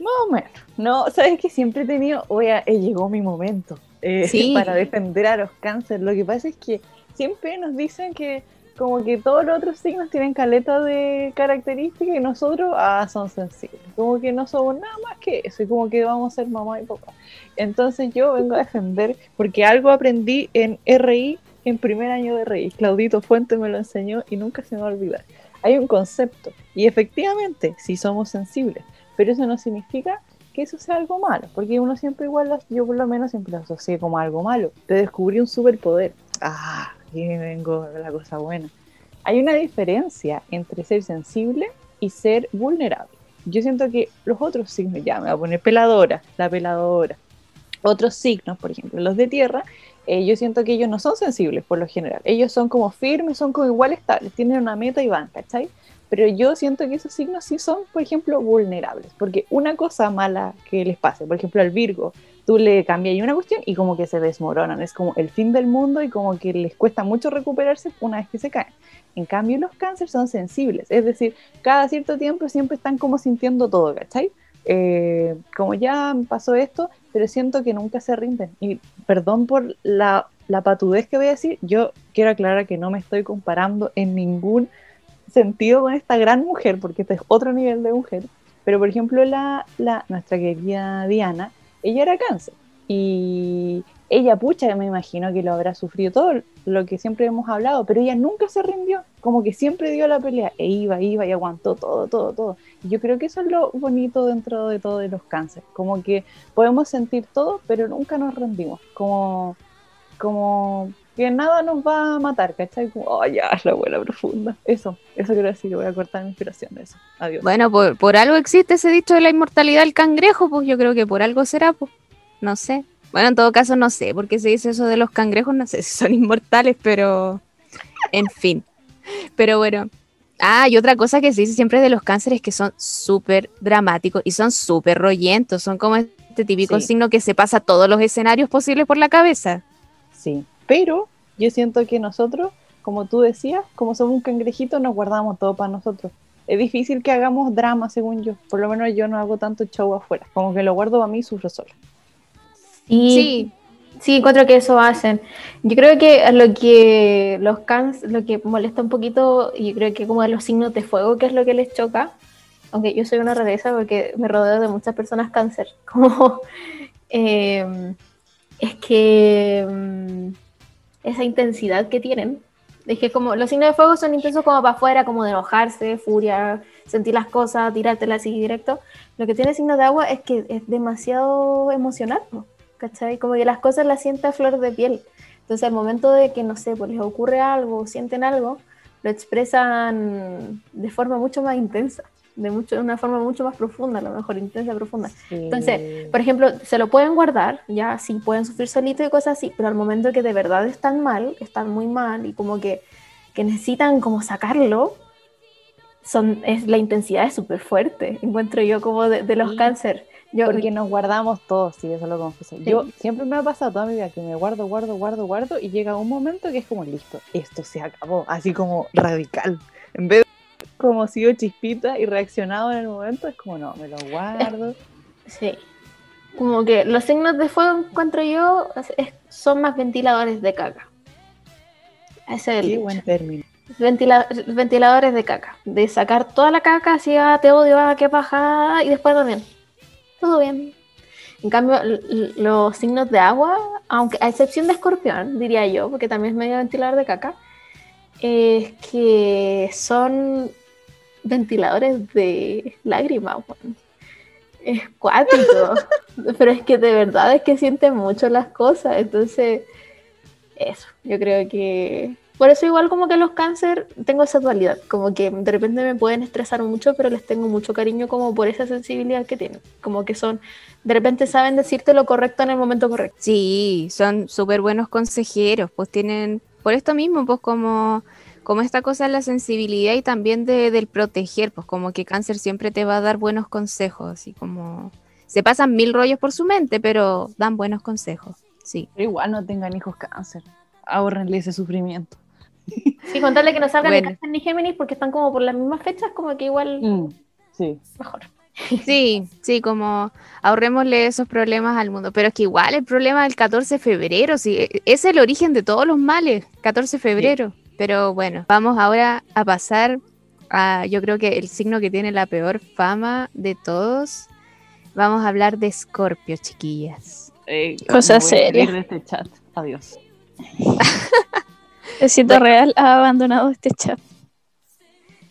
más o menos. No, sabes que siempre he tenido, oye, eh, llegó mi momento eh, para defender a los cánceres. Lo que pasa es que siempre nos dicen que como que todos los otros signos tienen caleta de características y nosotros ah, son sensibles. Como que no somos nada más que eso y como que vamos a ser mamá y papá. Entonces yo vengo a defender porque algo aprendí en RI en primer año de RI. Claudito Fuente me lo enseñó y nunca se me va a olvidar. Hay un concepto y efectivamente sí somos sensibles, pero eso no significa que eso sea algo malo, porque uno siempre igual, yo por lo menos siempre lo asocié como algo malo. Te descubrí un superpoder. Ah, aquí vengo de la cosa buena. Hay una diferencia entre ser sensible y ser vulnerable. Yo siento que los otros signos, ya me voy a poner peladora, la peladora, otros signos, por ejemplo, los de tierra, eh, yo siento que ellos no son sensibles por lo general. Ellos son como firmes, son como igual estables, tienen una meta y van, ¿cachai? Pero yo siento que esos signos sí son, por ejemplo, vulnerables. Porque una cosa mala que les pase, por ejemplo, al Virgo, tú le cambias una cuestión y como que se desmoronan. Es como el fin del mundo y como que les cuesta mucho recuperarse una vez que se caen. En cambio, los cánceres son sensibles. Es decir, cada cierto tiempo siempre están como sintiendo todo, ¿cachai? Eh, como ya pasó esto, pero siento que nunca se rinden. Y perdón por la, la patudez que voy a decir, yo quiero aclarar que no me estoy comparando en ningún sentido con esta gran mujer, porque este es otro nivel de mujer, pero por ejemplo la, la, nuestra querida Diana, ella era cáncer y ella, pucha, me imagino que lo habrá sufrido todo lo que siempre hemos hablado, pero ella nunca se rindió, como que siempre dio la pelea, e iba, iba y aguantó todo, todo, todo. Yo creo que eso es lo bonito dentro de todo de los cánceres, como que podemos sentir todo, pero nunca nos rendimos, como, como que nada nos va a matar, ¿cachai? Como, oh, ya, la abuela profunda. Eso, eso quiero decir, voy a cortar mi inspiración de eso. Adiós. Bueno, por, por algo existe ese dicho de la inmortalidad del cangrejo, pues yo creo que por algo será, pues, no sé. Bueno, en todo caso no sé por qué se dice eso de los cangrejos, no sé si son inmortales, pero en fin. Pero bueno. Ah, y otra cosa que se dice siempre de los cánceres que son súper dramáticos y son súper rollentos, son como este típico Sí. signo que se pasa todos los escenarios posibles por la cabeza. Sí, pero yo siento que nosotros, como tú decías, como somos un cangrejito, nos guardamos todo para nosotros. Es difícil que hagamos drama, según yo. Por lo menos yo no hago tanto show afuera. Como que lo guardo para mí y sufro sola. Y Sí, Sí, encuentro que eso hacen. Yo creo que lo que los cans, lo que molesta un poquito, y yo creo que como de los signos de fuego, que es lo que les choca, aunque yo soy una rareza porque me rodeo de muchas personas cáncer, como eh, es que mm, esa intensidad que tienen, es que como los signos de fuego son intensos como para afuera, como de enojarse, furia, sentir las cosas, tirártelas así directo. Lo que tiene el signo de agua es que es demasiado emocional, ¿no? ¿cachai? Como que las cosas las siente a flor de piel. Entonces, al momento de que, no sé, pues les ocurre algo, sienten algo, lo expresan de forma mucho más intensa, de, mucho, una forma mucho más profunda, a lo mejor intensa, profunda. Entonces, por ejemplo, se lo pueden guardar, ya sí pueden sufrir solito y cosas así, pero al momento que de verdad están mal, están muy mal y como que, que necesitan como sacarlo, son, es, la intensidad es súper fuerte, encuentro yo como de, de los Sí. cáncer. Yo, Porque nos guardamos todos, sí, eso lo confieso. Yo siempre me ha pasado toda mi vida que me guardo, guardo, guardo, guardo y llega un momento que es como listo, esto se acabó, así como radical. En vez de como sigo chispita y reaccionado en el momento, es como no, me lo guardo. Sí. Como que los signos de fuego encuentro yo es- son más ventiladores de caca. Ese es el Qué dicho. buen término. Ventila- ventiladores de caca. De sacar toda la caca, así, ah, te odio, ah, qué paja, y después también. Todo bien. En cambio, los signos de agua, aunque a excepción de escorpión, diría yo, porque también es medio ventilador de caca, es que son ventiladores de lágrimas. Es cuático. pero es que de verdad es que sienten mucho las cosas. Entonces, eso, yo creo que... Por eso igual como que los cáncer tengo esa dualidad, como que de repente me pueden estresar mucho, pero les tengo mucho cariño como por esa sensibilidad que tienen, como que son, de repente saben decirte lo correcto en el momento correcto. Sí, son súper buenos consejeros, pues tienen, por esto mismo, pues como, como esta cosa de la sensibilidad y también de, del proteger, pues como que cáncer siempre te va a dar buenos consejos, así como se pasan mil rollos por su mente, pero dan buenos consejos, sí. Pero igual no tengan hijos cáncer. Ahorrenle ese sufrimiento. Sí, contarle que no salgan Bueno. de cáncer ni Géminis porque están como por las mismas fechas, como que igual Mm, sí. mejor. Sí, sí, como ahorrémosle esos problemas al mundo, pero es que igual el problema del 14 de febrero, sí, e- es el origen de todos los males, 14 de febrero. Pero bueno, vamos ahora a pasar a, yo creo que el signo que tiene la peor fama de todos. Vamos a hablar de Escorpio, chiquillas. Eh, Cosa me voy a seria. salir de este chat. Adiós. El sitio real ha abandonado este chat.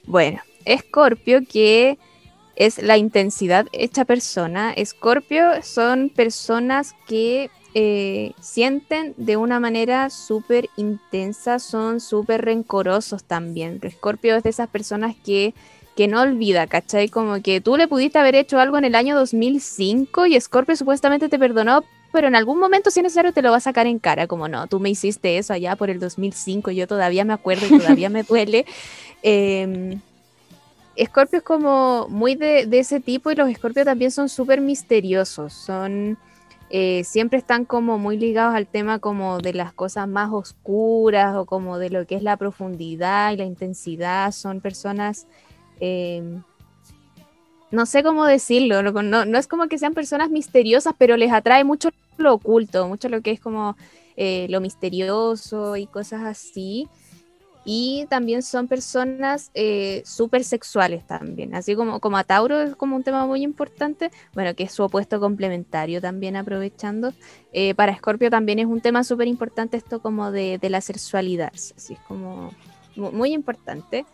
Bueno, Escorpio que es la intensidad hecha persona. Escorpio son personas que eh, sienten de una manera súper intensa, son súper rencorosos también. Escorpio es de esas personas que, que no olvida, ¿cachai? Como que tú le pudiste haber hecho algo en el año 2005 y Escorpio supuestamente te perdonó, pero en algún momento, si es necesario, te lo va a sacar en cara, como no, tú me hiciste eso allá por el 2005, yo todavía me acuerdo y todavía me duele. Eh, Escorpio es como muy de, ese tipo y los Escorpios también son súper misteriosos, son eh, siempre están como muy ligados al tema como de las cosas más oscuras o como de lo que es la profundidad y la intensidad, son personas, eh, no sé cómo decirlo, no es como que sean personas misteriosas, pero les atrae mucho lo oculto, mucho lo que es como eh, lo misterioso y cosas así. Y también son personas eh, súper sexuales también, así como, como a Tauro es como un tema muy importante, bueno, que es su opuesto complementario también aprovechando. Eh, para Escorpio también es un tema súper importante esto como de, de, la sexualidad, así es como muy, importante.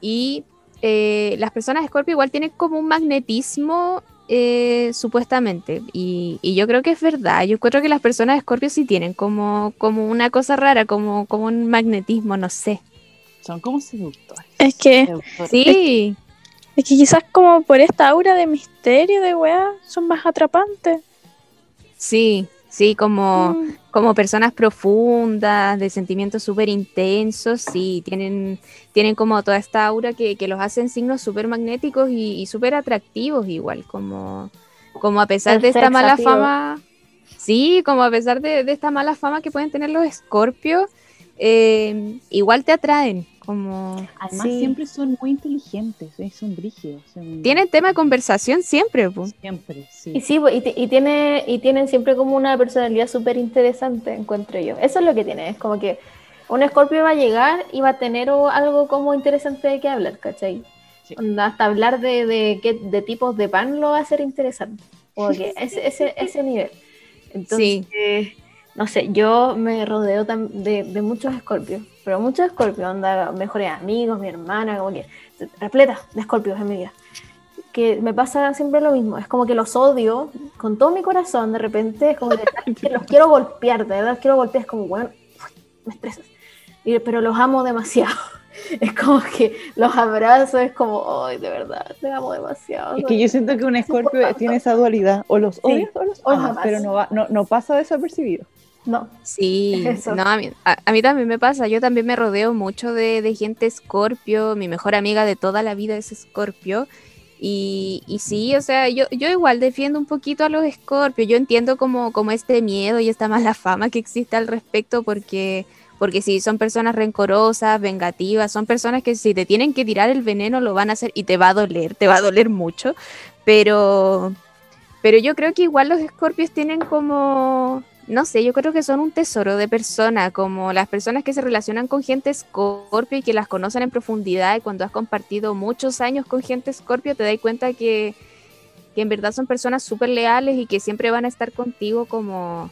Y eh, las personas Escorpio igual tienen como un magnetismo eh, supuestamente. Y, y, yo creo que es verdad. Yo creo que las personas de Scorpio sí tienen como, como una cosa rara, como, como un magnetismo, no sé. Son como seductores. Es que. Seductores. Sí, Es que quizás como por esta aura de misterio de weá son más atrapantes. sí, sí, como, Mm. como personas profundas, de sentimientos súper intensos, sí, tienen, tienen como toda esta aura que, que los hacen signos súper magnéticos y, y súper atractivos igual, como, como a pesar El de esta mala fama, sí, como a pesar de, de esta mala fama que pueden tener los escorpios, eh, igual te atraen, como... Además, Sí. siempre son muy inteligentes, eh, son brígidos. son- Tienen tema de conversación siempre, po. Siempre, sí. Y sí, y, y tiene, y tienen siempre como una personalidad súper interesante, encuentro yo. Eso es lo que tiene, es como que un escorpio va a llegar y va a tener o- algo como interesante de qué hablar, ¿cachai? Sí. Hasta hablar de, de, qué, de tipos de pan lo va a hacer interesante. Como que ese, ese, ese nivel. Entonces, no sé, yo me rodeo de, de muchos escorpios, pero muchos escorpios, onda, mejores amigos, mi hermana, como que repleta de escorpios en mi vida. Que me pasa siempre lo mismo, es como que los odio con todo mi corazón, de repente es como que, los quiero golpear, de verdad los quiero golpear, es como, bueno, me estresas. Y- pero los amo demasiado. Es como que los abrazo, es como, ay, de verdad, te amo demasiado. Es que yo siento que un escorpio tiene esa dualidad, o los Sí, odias o los o amas, amas. pero no, va, no, no pasa desapercibido. No, Sí, no, a mí, a- a mí también me pasa, yo también me rodeo mucho de, de gente escorpio, mi mejor amiga de toda la vida es escorpio, y, y sí, o sea, yo, yo igual defiendo un poquito a los escorpios, yo entiendo como, como este miedo y esta mala fama que existe al respecto, porque, porque sí, son personas rencorosas, vengativas, son personas que si te tienen que tirar el veneno lo van a hacer y te va a doler, te va a doler mucho, pero... Pero yo creo que igual los escorpios tienen como, no sé, yo creo que son un tesoro de persona, como las personas que se relacionan con gente escorpio y que las conocen en profundidad y cuando has compartido muchos años con gente escorpio te das cuenta que, que en verdad son personas súper leales y que siempre van a estar contigo como,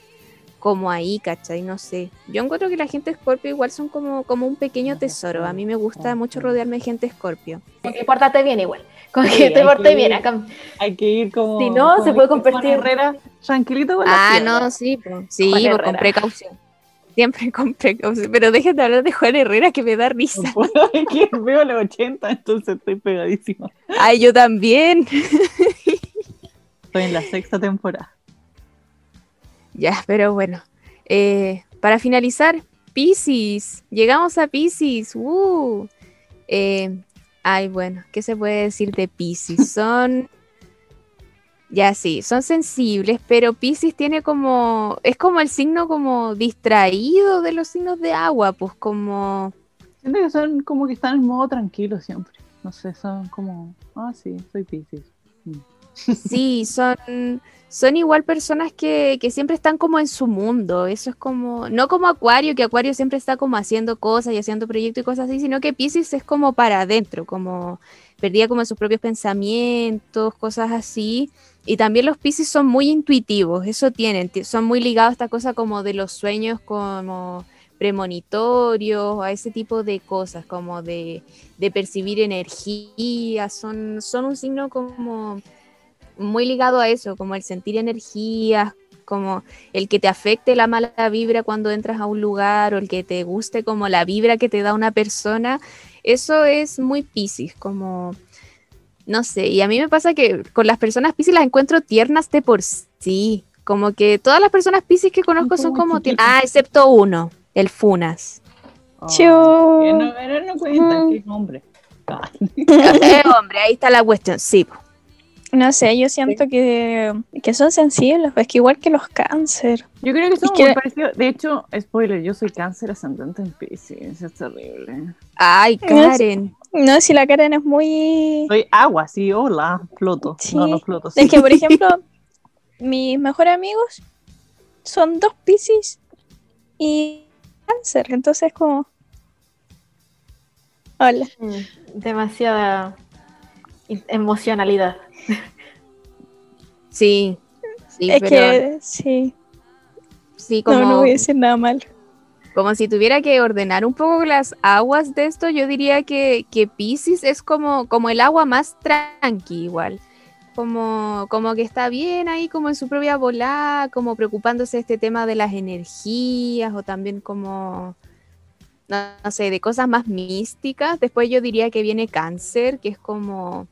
como ahí, ¿cachai? No sé. Yo encuentro que la gente escorpio igual son como, como un pequeño tesoro. A mí me gusta mucho rodearme de gente escorpio. y pórtate bien igual. Sí, que te portes bien acá. Hay que ir como. Si no, como se puede convertir- Herrera, tranquilito con la Ah, no, sí, po. sí, Juan con precaución. Siempre con precaución. Pero de hablar de Juan Herrera que me da risa. No puedo, es que veo los 80, entonces estoy pegadísimo. Ay, yo también. Estoy en la sexta temporada. Ya, pero bueno. Eh, para finalizar, Pisces. Llegamos a Pisces. Uh. Eh, ay, bueno, ¿qué se puede decir de Pisces? Son. Ya sí, son sensibles, pero Pisces tiene como. Es como el signo como distraído de los signos de agua, pues como. Siento que son como que están en modo tranquilo siempre. No sé, son como. Ah, sí, soy Pisces. Sí, son, son igual personas que, que siempre están como en su mundo. Eso es como, no como Acuario, que Acuario siempre está como haciendo cosas y haciendo proyectos y cosas así, sino que Pisces es como para adentro, como perdía como sus propios pensamientos, cosas así. Y también los Pisces son muy intuitivos, eso tienen, ti- son muy ligados a esta cosa como de los sueños como premonitorios, a ese tipo de cosas, como de, de percibir energía, son, son un signo como muy ligado a eso, como el sentir energías, como el que te afecte la mala vibra cuando entras a un lugar o el que te guste como la vibra que te da una persona, eso es muy Piscis, como no sé, y a mí me pasa que con las personas Piscis las encuentro tiernas de por sí, como que todas las personas Piscis que conozco son como como tier- chiquitas. ah, excepto uno, el Funas. Oh, Yo- que no, pero no cuenta, Mm. que es hombre. Ah, Eh, hombre, ahí está la cuestión, sí. po. No sé, yo siento que, que son sensibles, pues que igual que los cáncer. Yo creo que que- muy parecidos. De hecho, spoiler, yo soy cáncer ascendente en Pisces. Es terrible. Ay, Karen. No, si la Karen es muy... Soy agua, sí, hola, floto. Sí. No, no floto. Es sí. que, por ejemplo, mis mejores amigos son dos Piscis y cáncer, entonces como... Hola. Mm, Demasiada emocionalidad. Sí, sí, es pero que sí. sí, No, como, no voy a decir nada mal. como si tuviera que ordenar un poco las aguas de esto, yo diría que, que Pisces es como, como el agua más tranqui igual. Como, como que está bien ahí, como en su propia volada, como preocupándose de este tema de las energías o también como, no, no sé, de cosas más místicas. Después yo diría que viene cáncer, que es como,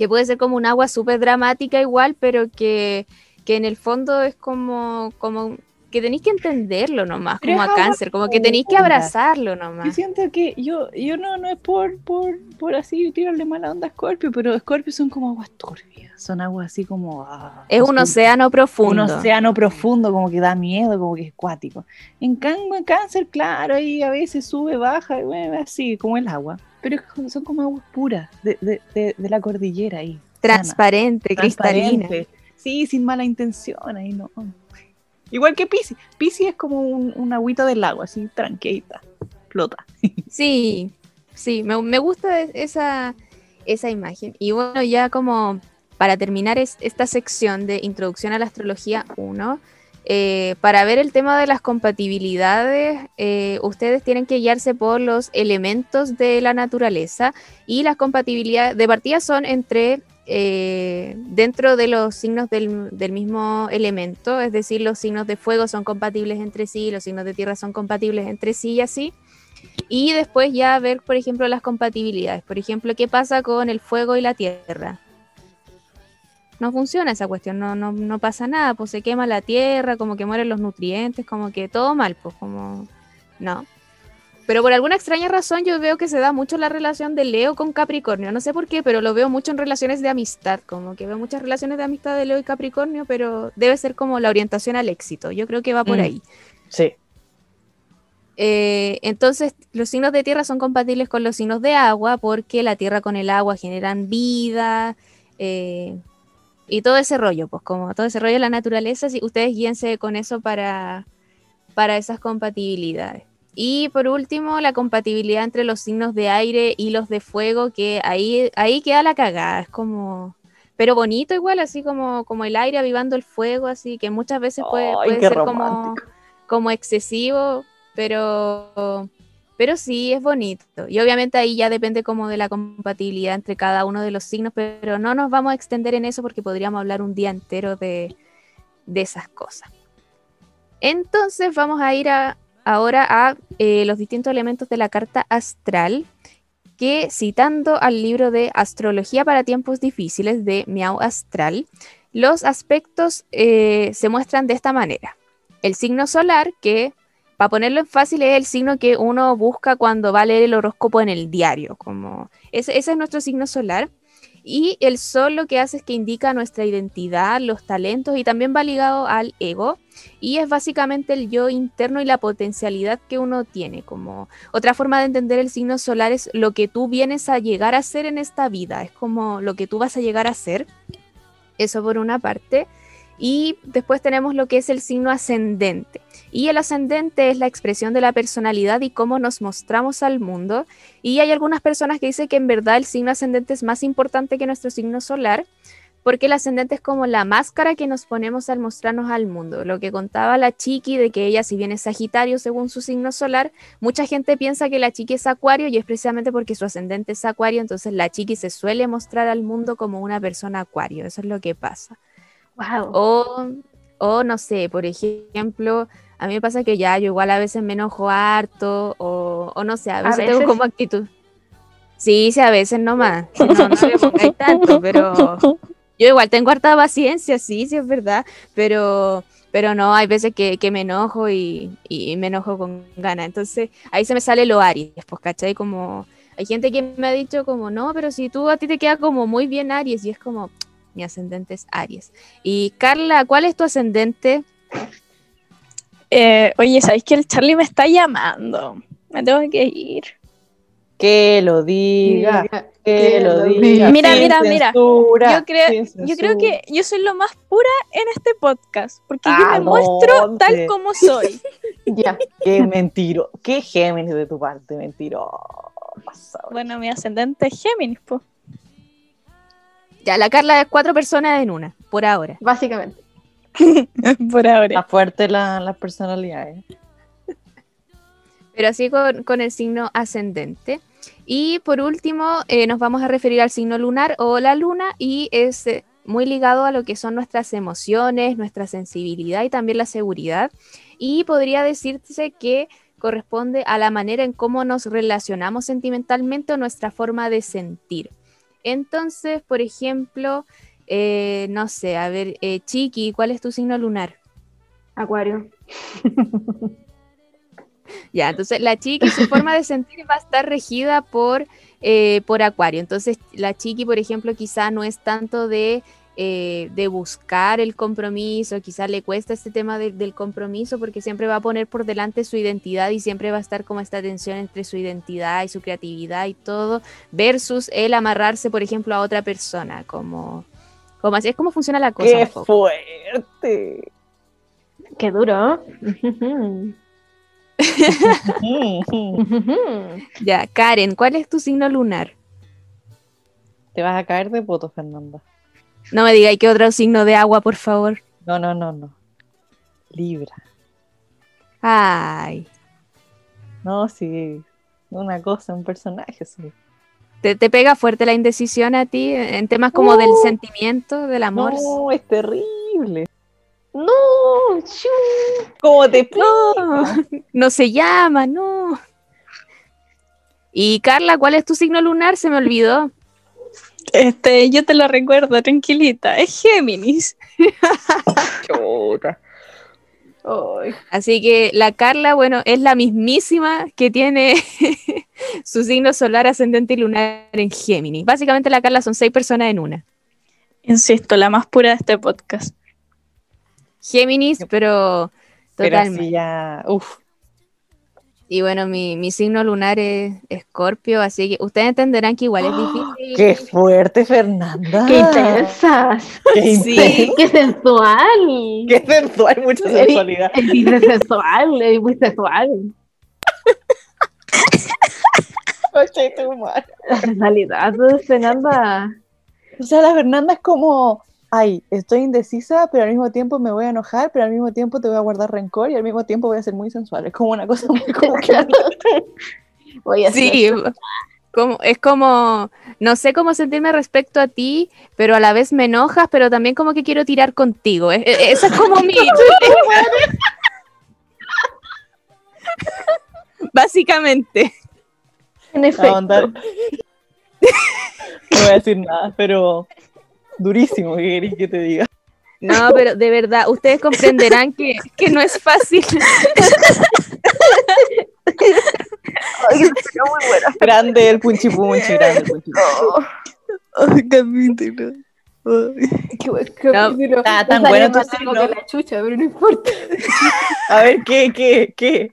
que puede ser como un agua súper dramática igual, pero que, que en el fondo es como, como que tenéis que entenderlo nomás, Pero como a cáncer, como que tenéis que abrazarlo Yo nomás. siento que yo, yo no, no es por, por, por así tirarle mala onda a Scorpio, pero Scorpio son como aguas turbias, son aguas así como... ah, Es un océano profundo. Un océano profundo, como que da miedo, como que es cuático. En cáncer, claro, ahí a veces sube, baja, y bueno, así, como el agua. Pero son como aguas puras, de, de, de, de la cordillera ahí. sana, Transparente, cristalina. transparente. Sí, sin mala intención, ahí no. Igual que Pisces. Pisces es como un, un agüita del agua, así, tranquilita, flota. Sí, sí, me, me gusta esa, esa imagen. Y bueno, ya como para terminar es- esta sección de Introducción a la Astrología 1, eh, para ver el tema de las compatibilidades, eh, ustedes tienen que guiarse por los elementos de la naturaleza y las compatibilidades de partida son entre eh, dentro de los signos del, del mismo elemento, es decir, los signos de fuego son compatibles entre sí, los signos de tierra son compatibles entre sí y así. Y después ya ver, por ejemplo, las compatibilidades. Por ejemplo, ¿qué pasa con el fuego y la tierra? No funciona esa cuestión, no, no, no pasa nada, pues se quema la tierra, como que mueren los nutrientes, como que todo mal, pues como... No. Pero por alguna extraña razón yo veo que se da mucho la relación de Leo con Capricornio. No sé por qué, pero lo veo mucho en relaciones de amistad. Como que veo muchas relaciones de amistad de Leo y Capricornio, pero debe ser como la orientación al éxito. Yo creo que va por Mm. ahí. Sí. Eh, entonces, los signos de tierra son compatibles con los signos de agua porque la tierra con el agua generan vida eh, y todo ese rollo, pues como todo ese rollo de la naturaleza, si ustedes guíense con eso para, para esas compatibilidades. Y por último, la compatibilidad entre los signos de aire y los de fuego, que ahí, ahí queda la cagada, es como... Pero bonito igual, así como, como el aire avivando el fuego, así que muchas veces puede, puede ser como, como excesivo, pero, pero sí es bonito. Y obviamente ahí ya depende como de la compatibilidad entre cada uno de los signos, pero no nos vamos a extender en eso porque podríamos hablar un día entero de, de esas cosas. Entonces vamos a ir ahora a eh, los distintos elementos de la carta astral, que citando al libro de Astrología para tiempos difíciles de Miau Astral, los aspectos eh, se muestran de esta manera. El signo solar, que para ponerlo en fácil es el signo que uno busca cuando va a leer el horóscopo en el diario, como ese, ese es nuestro signo solar. Y el sol lo que hace es que indica nuestra identidad, los talentos y también va ligado al ego. Y es básicamente el yo interno y la potencialidad que uno tiene. Como otra forma de entender el signo solar es lo que tú vienes a llegar a ser en esta vida. Es como lo que tú vas a llegar a ser. Eso por una parte. Y después tenemos lo que es el signo ascendente. Y el ascendente es la expresión de la personalidad y cómo nos mostramos al mundo. Y hay algunas personas que dicen que en verdad el signo ascendente es más importante que nuestro signo solar, porque el ascendente es como la máscara que nos ponemos al mostrarnos al mundo. Lo que contaba la chiqui de que ella, si bien es Sagitario según su signo solar, mucha gente piensa que la chiqui es Acuario y es precisamente porque su ascendente es Acuario, entonces la chiqui se suele mostrar al mundo como una persona Acuario. Eso es lo que pasa. Wow. O, o no sé, por ejemplo, a mí me pasa que ya yo igual a veces me enojo harto, o, o no sé, a veces, tengo veces? como actitud. Sí, sí, a veces nomás. No, no le pongáis tanto, pero yo igual tengo harta paciencia, sí, sí es verdad, pero, pero no, hay veces que, que me enojo y, y me enojo con ganas. Entonces ahí se me sale lo Aries, pues, ¿cachai? Como hay gente que me ha dicho como, no, pero si tú a ti te queda como muy bien Aries, y es como, mi ascendente es Aries. Y Carla, ¿cuál es tu ascendente? Eh, oye, ¿sabéis que el Charlie me está llamando? Me tengo que ir. Que lo diga, que que lo diga. diga. Mira, sin mira, mira. censura, Yo creo- Yo creo que yo soy lo más pura en este podcast, porque yo ¿A me muestro dónde? tal como soy. Ya. Qué mentiro, qué Géminis de tu parte, mentiro. pasado. Bueno, mi ascendente es Géminis, pues. Ya, la Carla es cuatro personas en una, por ahora. Básicamente. Por ahora. Está fuerte la, la personalidad, ¿eh? Pero así con, con el signo ascendente. Y por último, eh, nos vamos a referir al signo lunar o la luna y es eh, muy ligado a lo que son nuestras emociones, nuestra sensibilidad y también la seguridad. Y podría decirse que corresponde a la manera en cómo nos relacionamos sentimentalmente o nuestra forma de sentir. Entonces, por ejemplo, eh, no sé, a ver, eh, Chiqui, ¿cuál es tu signo lunar? Acuario. Ya, entonces la chiqui, su forma de sentir va a estar regida por, eh, por Acuario. Entonces, la chiqui, por ejemplo, quizá no es tanto de, eh, de buscar el compromiso, quizá le cuesta este tema de- del compromiso porque siempre va a poner por delante su identidad y siempre va a estar como esta tensión entre su identidad y su creatividad y todo, versus el amarrarse, por ejemplo, a otra persona, como, como así es como funciona la cosa. ¡Qué fuerte! Qué duro. Ya, Karen, ¿cuál es tu signo lunar? Te vas a caer de poto, Fernanda. No me digáis que otro signo de agua, por favor. No, no, no, no. Libra. Ay. No, sí. Una cosa, un personaje, sí. ¿Te, te pega fuerte la indecisión a ti en temas como del sentimiento, del amor? No, es terrible. No. ¿Cómo te No, no se llama, no. Y Carla, ¿cuál es tu signo lunar? Se me olvidó. Este, yo te lo recuerdo, tranquilita. Es Géminis. Chuta. Así que la Carla, bueno, es la mismísima que tiene su signo solar ascendente y lunar en Géminis. Básicamente la Carla son seis personas en una. Insisto, la más pura de este podcast. Géminis, pero Pero totalmente. ya. Uf. Y bueno, mi, mi signo lunar es Escorpio, así que ustedes entenderán que igual es difícil. ¡Qué fuerte, Fernanda! Qué intensas. ¡Qué Sí. intensa! Qué sensual. ¡Qué sensual! Mucha Eres- sensualidad. Es muy sensual, es muy sensual. Oye, tu madre. La Fernanda. O sea, la Fernanda es como, ay, estoy indecisa, pero al mismo tiempo me voy a enojar, pero al mismo tiempo te voy a guardar rencor y al mismo tiempo voy a ser muy sensual. Es como una cosa muy como que- Voy a Sí, como, es como, no sé cómo sentirme respecto a ti, pero a la vez me enojas, pero también como que quiero tirar contigo. Es- es- Esa es como mi... Básicamente. En efecto. No voy a decir nada, pero durísimo, ¿qué querés que te diga? No, pero de verdad, ustedes comprenderán que, que no es fácil. Grande el punchi punchi, grande el punchi punchi. Ay, capítulo. Qué buen capítulo. Está tan Me salió bueno tu más largo signo. que la chucha, pero no importa. A ver, ¿qué, qué, qué?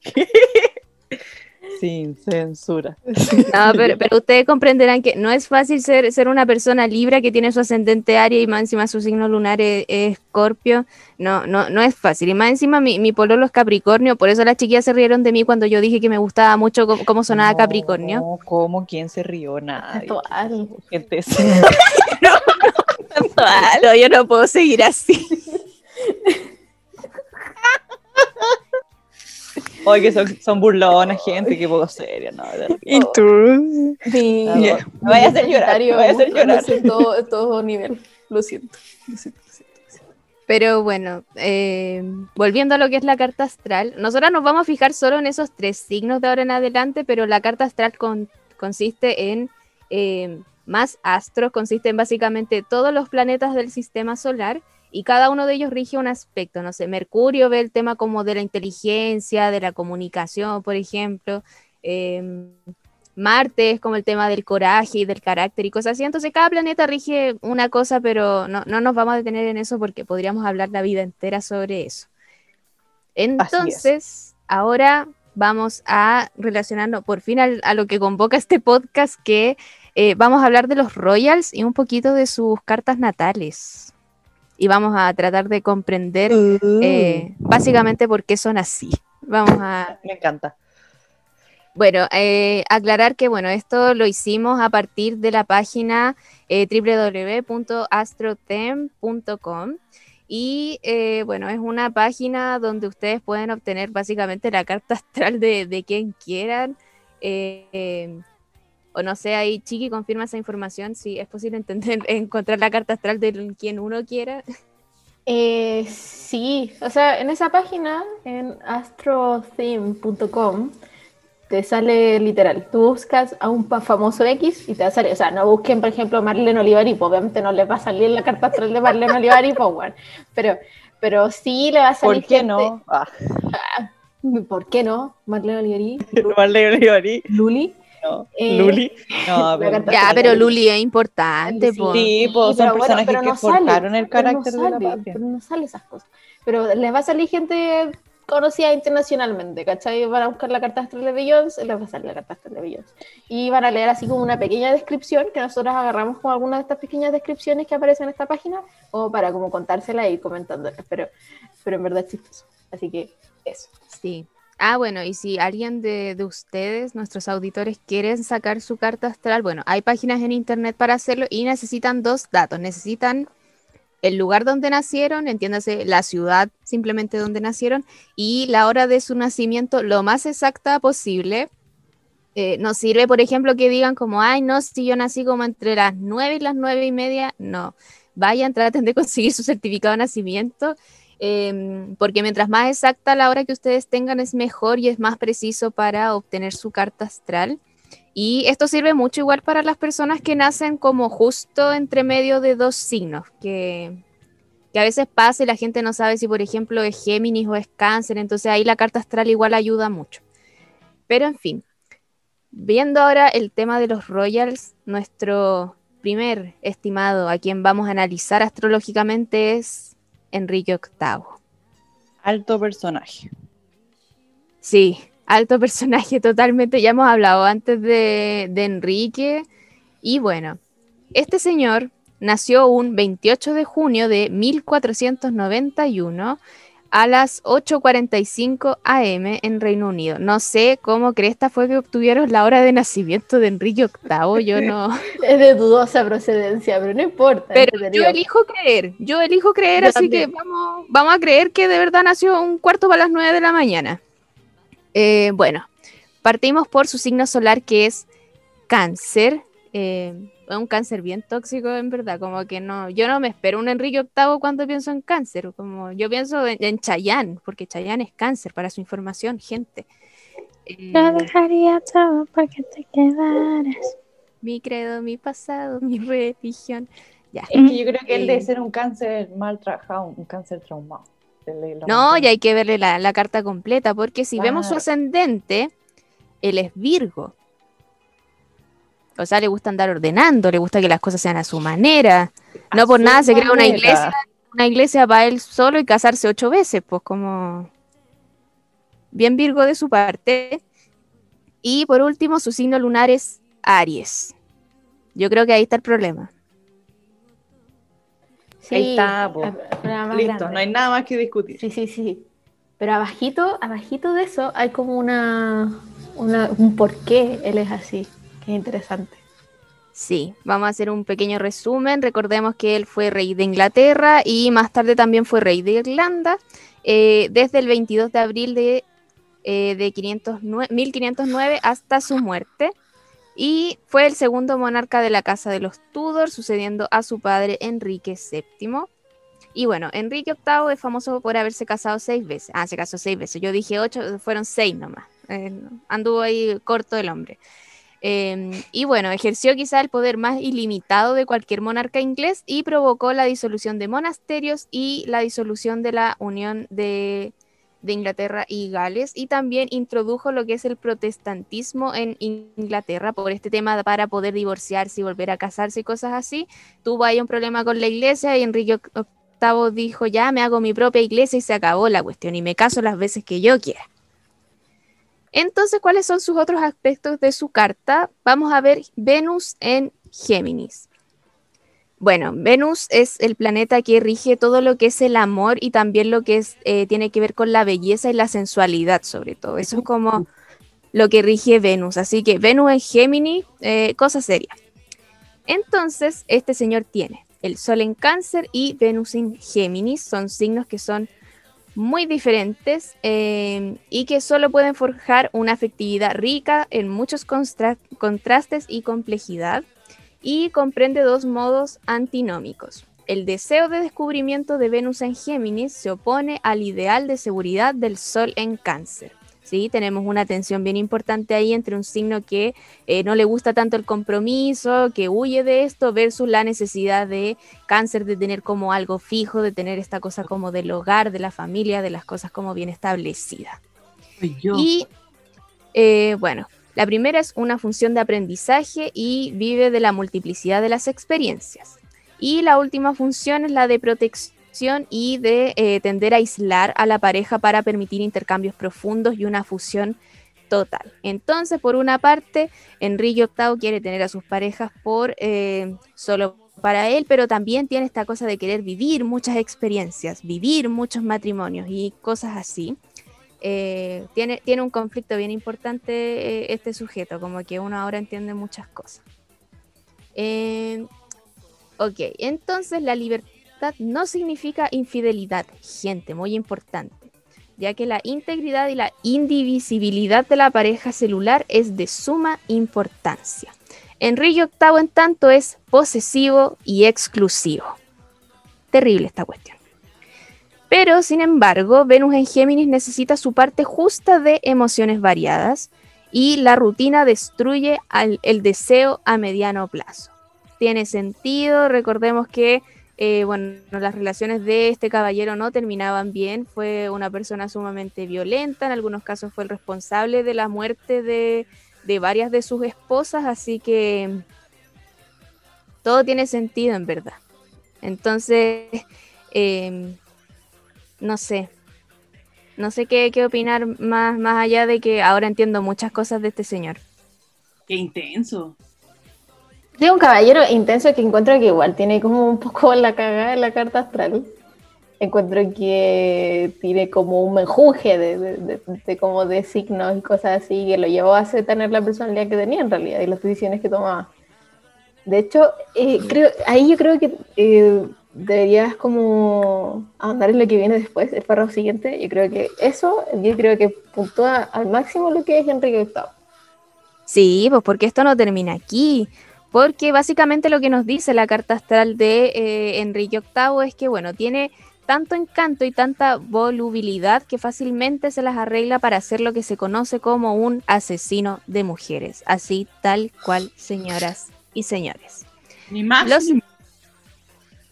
¿Qué? Sin censura. No, pero, pero ustedes comprenderán que no es fácil ser, ser una persona libra que tiene su ascendente Aries y más encima su signo lunar es, es Escorpio. No, no, no es fácil. Y más encima mi, mi pololo es Capricornio, por eso las chiquillas se rieron de mí cuando yo dije que me gustaba mucho cómo, cómo sonaba Capricornio. No, ¿cómo? ¿Quién se rió? Nadie. Sensual. Gente, No, yo no puedo seguir así. Oye, que son, son burlonas, gente, qué poco seria, no. ¿Y tú? Sí. No, me vaya a hacer llorar, me vaya a hacer llorar. En todo, todo nivel. Lo siento. Lo siento. lo siento. Pero bueno, eh, volviendo a lo que es la carta astral, nosotras nos vamos a fijar solo en esos tres signos de ahora en adelante, pero la carta astral con- consiste en eh, más astros, consiste en básicamente todos los planetas del sistema solar y cada uno de ellos rige un aspecto, no sé, Mercurio ve el tema como de la inteligencia, de la comunicación, por ejemplo, em, Marte es como el tema del coraje y del carácter y cosas así. Entonces cada planeta rige una cosa, pero no, no nos vamos a detener en eso porque podríamos hablar la vida entera sobre eso. Entonces, ahora vamos a relacionarnos por fin a, lo que convoca este podcast, que eh, vamos a hablar de los Royals y un poquito de sus cartas natales. Y vamos a tratar de comprender Uh. eh, básicamente por qué son así. Vamos a... Me encanta. Bueno, eh, aclarar que bueno, esto lo hicimos a partir de la página eh, www.astrotem.com y eh, bueno, es una página donde ustedes pueden obtener básicamente la carta astral de, de quien quieran. O no sé, ahí Chiqui confirma esa información, si es posible entender, encontrar la carta astral de quien uno quiera. Eh, sí, o sea, en esa página, en astrotheme.com, te sale literal, tú buscas a un famoso X y te va a salir, o sea, no busquen, por ejemplo, Marlene Olivari, pues, obviamente no les va a salir la carta astral de Marlene Olivari, pues, bueno, pero, pero sí le va a salir ¿Por qué gente- no? Ah, ¿Por qué no? Marlene Olivari, Marlene Olivari, Luli. No. Eh, Luli. No, pero- Ya, pero Luli es importante, Sí, po. Sí, son pero bueno, personajes pero que no sale, forjaron el carácter de la patria. Pero no sale esas cosas. Pero les va a salir gente conocida internacionalmente, ¿cachai? Van a buscar la carta astral de Beyoncé, les va a salir la carta astral de Beyoncé. Y van a leer así como una pequeña descripción, que nosotros agarramos como alguna de estas pequeñas descripciones que aparecen en esta página, o para como contársela e ir comentándola. Pero, pero en verdad es chistoso. Así que eso. Sí. Ah, bueno, y si alguien de, de ustedes, nuestros auditores, quieren sacar su carta astral, bueno, hay páginas en internet para hacerlo y necesitan dos datos. Necesitan el lugar donde nacieron, entiéndase, la ciudad simplemente donde nacieron, y la hora de su nacimiento lo más exacta posible. Eh, nos sirve, por ejemplo, que digan como, ay, no, si yo nací como entre las nueve y las nueve y media, no. Vayan, traten de conseguir su certificado de nacimiento em, porque mientras más exacta la hora que ustedes tengan es mejor y es más preciso para obtener su carta astral. Y esto sirve mucho igual para las personas que nacen como justo entre medio de dos signos, que, que a veces pasa y la gente no sabe si por ejemplo es Géminis o es Cáncer, entonces ahí la carta astral igual ayuda mucho. Pero en fin, viendo ahora el tema de los Royals, nuestro primer estimado a quien vamos a analizar astrológicamente es Enrique VIII. Alto personaje. Sí, alto personaje totalmente. Ya hemos hablado antes de, de Enrique. Y bueno, este señor nació un 28 de junio de 1491 a las 8.45 am en Reino Unido. No sé cómo cresta fue que obtuvieron la hora de nacimiento de Enrique VIII. Yo no... Es de dudosa procedencia, pero no importa. Pero yo elijo creer, yo elijo creer, Yo así también. que vamos, vamos a creer que de verdad nació un cuarto para las nueve de la mañana. Eh, bueno, partimos por su signo solar que es cáncer. eh, es un cáncer bien tóxico en verdad, como que no, yo no me espero un Enrique VIII cuando pienso en cáncer, como yo pienso en, en Chayanne, porque Chayanne es cáncer, para su información, gente. Eh, Yo dejaría todo porque te quedaras. mi credo, mi pasado, mi religión. Ya. Es que yo creo que él Eh. debe ser un cáncer mal trabajado, un cáncer traumado. No, y hay que verle la, la carta completa, porque si vemos su ascendente, él es Virgo. O sea, le gusta andar ordenando, le gusta que las cosas sean a su manera. No A por nada se crea una iglesia, una iglesia para él solo y casarse ocho veces, pues como bien Virgo de su parte. Y por último, su signo lunar es Aries. Yo creo que ahí está el problema. Ahí está, po. Listo, grande. no hay nada más que discutir. Sí, sí, sí. Pero abajito, abajito de eso hay como una, una un por qué él es así, es interesante. Sí, vamos a hacer un pequeño resumen. Recordemos que él fue rey de Inglaterra y más tarde también fue rey de Irlanda eh, desde el 22 de abril de, eh, de 509 1509 hasta su muerte. Y fue el segundo monarca de la casa de los Tudor, sucediendo a su padre Enrique VII. Y bueno, Enrique VIII es famoso por haberse casado seis veces. Ah, se casó seis veces. Yo dije ocho, fueron seis nomás. Eh, anduvo ahí corto el hombre. Eh, y bueno, ejerció quizá el poder más ilimitado de cualquier monarca inglés y provocó la disolución de monasterios y la disolución de la Unión de, de Inglaterra y Gales y también introdujo lo que es el protestantismo en Inglaterra por este tema para poder divorciarse y volver a casarse y cosas así. Tuvo ahí un problema con la iglesia y Enrique VIII dijo ya me hago mi propia iglesia y se acabó la cuestión y me caso las veces que yo quiera. Entonces, ¿cuáles son sus otros aspectos de su carta? Vamos a ver Venus en Géminis. Bueno, Venus es el planeta que rige todo lo que es el amor y también lo que eh, tiene que ver con la belleza y la sensualidad, sobre todo. Eso es como lo que rige Venus. Así que Venus en Géminis, eh, cosa seria. Entonces, este señor tiene el Sol en Cáncer y Venus en Géminis. Son signos que son muy diferentes eh, y que solo pueden forjar una afectividad rica en muchos contrastes y complejidad. Y comprende dos modos antinómicos. El deseo de descubrimiento de Venus en Géminis se opone al ideal de seguridad del Sol en Cáncer. ¿Sí? Tenemos una tensión bien importante ahí entre un signo que eh, no le gusta tanto el compromiso, que huye de esto, versus la necesidad de cáncer de tener como algo fijo, de tener esta cosa como del hogar, de la familia, de las cosas como bien establecidas. Yo. Y eh, bueno, la primera es una función de aprendizaje y vive de la multiplicidad de las experiencias. Y la última función es la de protección y de eh, tender a aislar a la pareja para permitir intercambios profundos y una fusión total. Entonces, por una parte, Enrique VIII quiere tener a sus parejas por eh, solo para él, pero también tiene esta cosa de querer vivir muchas experiencias, vivir muchos matrimonios y cosas así. Eh, tiene, tiene un conflicto bien importante este sujeto, como que uno ahora entiende muchas cosas. Ok, entonces la libertad no significa infidelidad, gente, muy importante, ya que la integridad y la indivisibilidad de la pareja celular es de suma importancia. Enrique VIII, en tanto, es posesivo y exclusivo. Terrible esta cuestión. Pero, sin embargo, Venus en Géminis necesita su parte justa de emociones variadas y la rutina destruye el deseo a mediano plazo. Tiene sentido, recordemos que eh, bueno, las relaciones de este caballero no terminaban bien, fue una persona sumamente violenta, en algunos casos fue el responsable de la muerte de, varias de sus esposas, así que todo tiene sentido en verdad. Entonces, em, no sé. No sé qué, qué opinar más, más allá de que ahora entiendo muchas cosas de este señor. Qué intenso. De un caballero intenso que encuentro que igual tiene como un poco la cagada en la carta astral. Encuentro que tiene como un menjunje de, de- de- de como de signos y cosas así que lo llevó a tener la personalidad que tenía en realidad y las decisiones que tomaba. De hecho, eh, creo, ahí yo creo que eh, deberías como ahondar en lo que viene después, el párrafo siguiente. Yo creo que eso, yo creo que puntúa al máximo lo que es Enrique VIII. Sí, pues porque esto no termina aquí. Porque básicamente lo que nos dice la carta astral de eh, Enrique VIII es que, bueno, tiene tanto encanto y tanta volubilidad que fácilmente se las arregla para hacer lo que se conoce como un asesino de mujeres. Así, tal cual, señoras y señores. Ni más. Los- ni-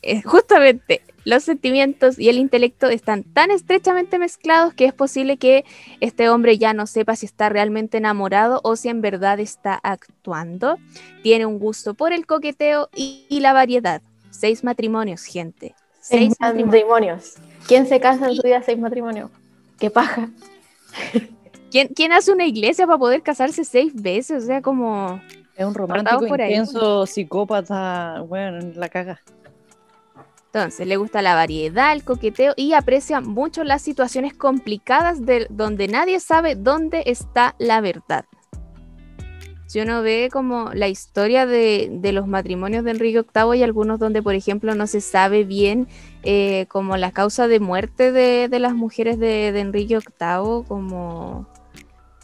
Eh, justamente los sentimientos y el intelecto están tan estrechamente mezclados que es posible que este hombre ya no sepa si está realmente enamorado o si en verdad está actuando. Tiene un gusto por el coqueteo y, y la variedad. Seis matrimonios, gente. Seis Seis matrimonios. matrimonios. ¿Quién se casa en su vida seis matrimonios? ¡Qué paja! ¿Quién, quién hace una iglesia para poder casarse seis veces? O sea, como... Es un romántico por ahí. intenso, psicópata, bueno, la caga. Entonces, le gusta la variedad, el coqueteo y aprecia mucho las situaciones complicadas de donde nadie sabe dónde está la verdad. Si uno ve como la historia de, de los matrimonios de Enrique VIII, hay algunos donde, por ejemplo, no se sabe bien eh, como la causa de muerte de, de las mujeres de, de Enrique VIII, como,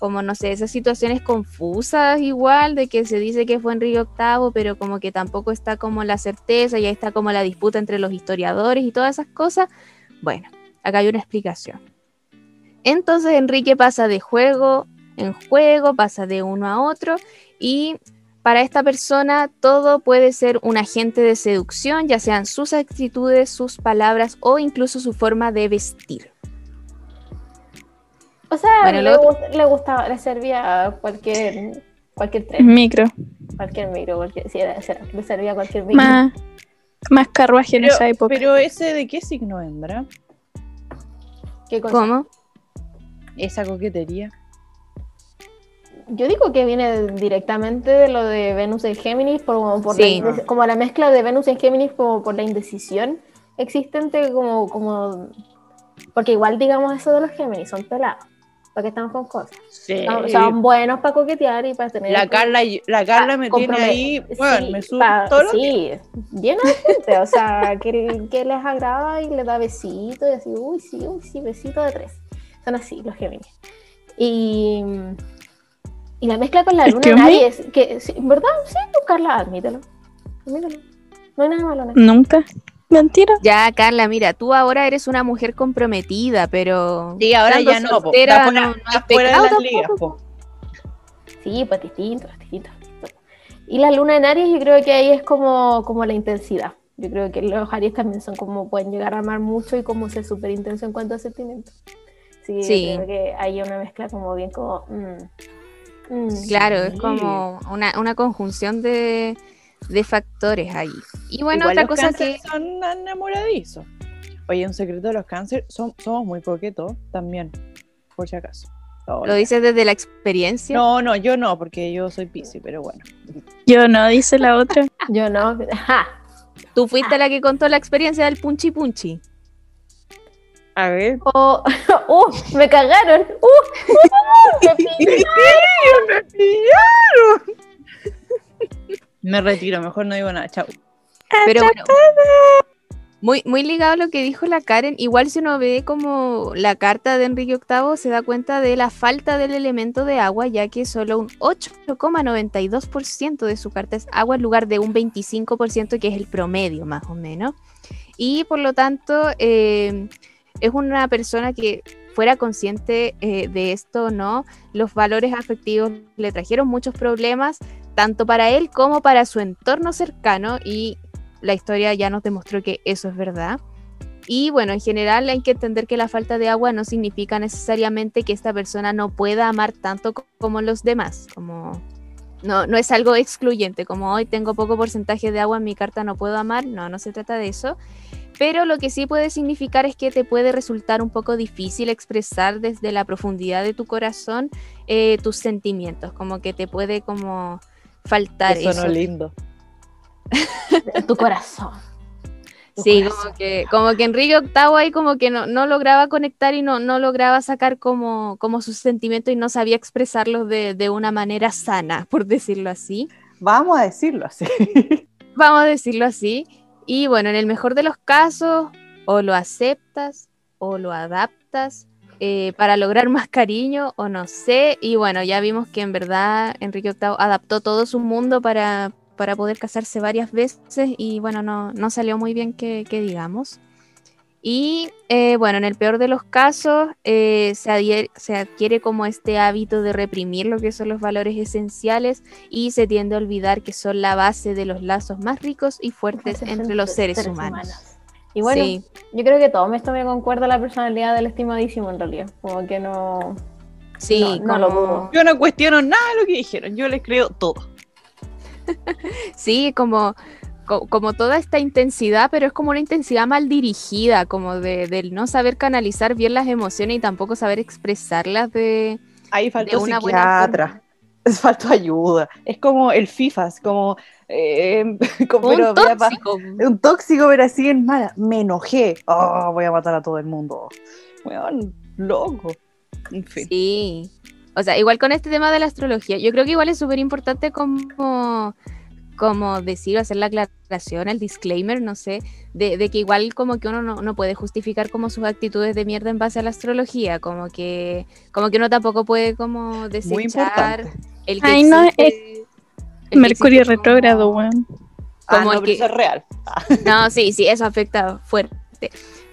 como, no sé, esas situaciones confusas igual, de que se dice que fue Enrique VIII, pero como que tampoco está como la certeza, y ahí está como la disputa entre los historiadores y todas esas cosas. Bueno, acá hay una explicación. Entonces Enrique pasa de juego en juego, pasa de uno a otro, y para esta persona todo puede ser un agente de seducción, ya sean sus actitudes, sus palabras o incluso su forma de vestir. O sea, Bueno, le, otro- le gustaba, le servía a cualquier, cualquier tren, Micro. cualquier micro, cualquier, sí, era, era- le servía a cualquier micro. Más, más carruaje en esa época. pero ese de qué signo vendrá? ¿Qué cosa? ¿Cómo? Esa coquetería. Yo digo que viene directamente de lo de Venus en Géminis, por, la Sí. indes- como la mezcla de Venus en Géminis como por la indecisión existente, como, como porque igual digamos eso de los Géminis, son pelados. ¿Para qué estamos con cosas? Sí. Son, son buenos para coquetear y para tener. La Carla, la Carla me tiene ahí, bueno, sí, me sube pa- todo Sí, llena de gente, o sea, que, que les agrada y les da besitos y así, uy, sí, uy, sí, besito de tres. Son así los Géminis. Y, y la mezcla con la luna en me? Aries, que, ¿verdad? Sí, Carla, admítelo. Admítelo. No hay nada malo. Nunca. Mentira. Ya, Carla, mira, tú ahora eres una mujer comprometida, pero. Sí, ahora ya no, soltera, fuera, no- no de las ligas, po. Sí, pues distinto, es distinto. Y la luna en Aries, yo creo que ahí es como, como la intensidad. Yo creo que los Aries también son como pueden llegar a amar mucho y como ser súper intenso en cuanto a sentimientos. Sí, yo Sí. creo que hay una mezcla como bien como... mm, mm. Claro, es como una, una conjunción de, de factores ahí. Y bueno, Igual otra los cosa que. son enamoradizos. Oye, un secreto de los cáncer, son, somos muy coquetos también, por si acaso. Oh, Lo dices desde la experiencia. No, no, yo no, porque yo soy pisci, pero bueno. Yo no, dice la otra. Yo no. Ja. Tú fuiste la que contó la experiencia del punchi punchi. A ver. Oh, ¡Uh! ¡Me cagaron! ¡Uh! ¡Uh! ¡Me pillaron! Me retiro, mejor no digo nada, chao. Pero bueno, muy, muy ligado a lo que dijo la Karen, igual si uno ve como la carta de Enrique VIII se da cuenta de la falta del elemento de agua, ya que solo un 8,92% de su carta es agua en lugar de un 25% que es el promedio más o menos. Y por lo tanto eh, es una persona que fuera consciente eh, de esto no, los valores afectivos le trajeron muchos problemas, tanto para él como para su entorno cercano y la historia ya nos demostró que eso es verdad. Y bueno, en general hay que entender que la falta de agua no significa necesariamente que esta persona no pueda amar tanto co- como los demás, como no, no es algo excluyente, como hoy tengo poco porcentaje de agua en mi carta, no puedo amar, no, no se trata de eso. Pero lo que sí puede significar es que te puede resultar un poco difícil expresar desde la profundidad de tu corazón eh, tus sentimientos, como que te puede como faltar Eso eso. no lindo. Tu corazón. Tu Sí, corazón. como que, como que Enrique VIII ahí como que no, no lograba conectar y no, no lograba sacar como, como sus sentimientos y no sabía expresarlos de, de una manera sana, por decirlo así. Vamos a decirlo así. Vamos a decirlo así. Y bueno, en el mejor de los casos, o lo aceptas o lo adaptas eh, para lograr más cariño o no sé. Y bueno, ya vimos que en verdad Enrique VIII adaptó todo su mundo para, para poder casarse varias veces y bueno, no, no salió muy bien que, que digamos. Y eh, bueno, en el peor de los casos eh, se, adhiere- se adquiere como este hábito de reprimir lo que son los valores esenciales y se tiende a olvidar que son la base de los lazos más ricos y fuertes entre los seres, humanos. Y bueno, Sí. yo creo que todo esto me concuerda la personalidad del estimadísimo en realidad. Como que no. Sí, No, no lo como-. Yo no cuestiono nada de lo que dijeron, yo les creo todo. Sí, como, co- como toda esta intensidad, pero es como una intensidad mal dirigida, como de, del no saber canalizar bien las emociones y tampoco saber expresarlas de, Ahí faltó una buena psiquiatra. Es faltó ayuda. Es como el como, eh, como un pero mira, pa- tóxico. un tóxico, pero así en mala. Me enojé. Oh, voy a matar a todo el mundo. Weón, loco. En fin. Sí. O sea, igual con este tema de la astrología, yo creo que igual es súper importante como, como decir, hacer la aclaración, el disclaimer, no sé, de, de que igual como que uno no, no puede justificar como sus actitudes de mierda en base a la astrología, como que, como que uno tampoco puede como Muy desechar importante. El que Ay, no, existe- el que Mercurio retrógrado, weón. Ah, como no, el que- eso es real. No, sí, sí, eso afecta fuerte.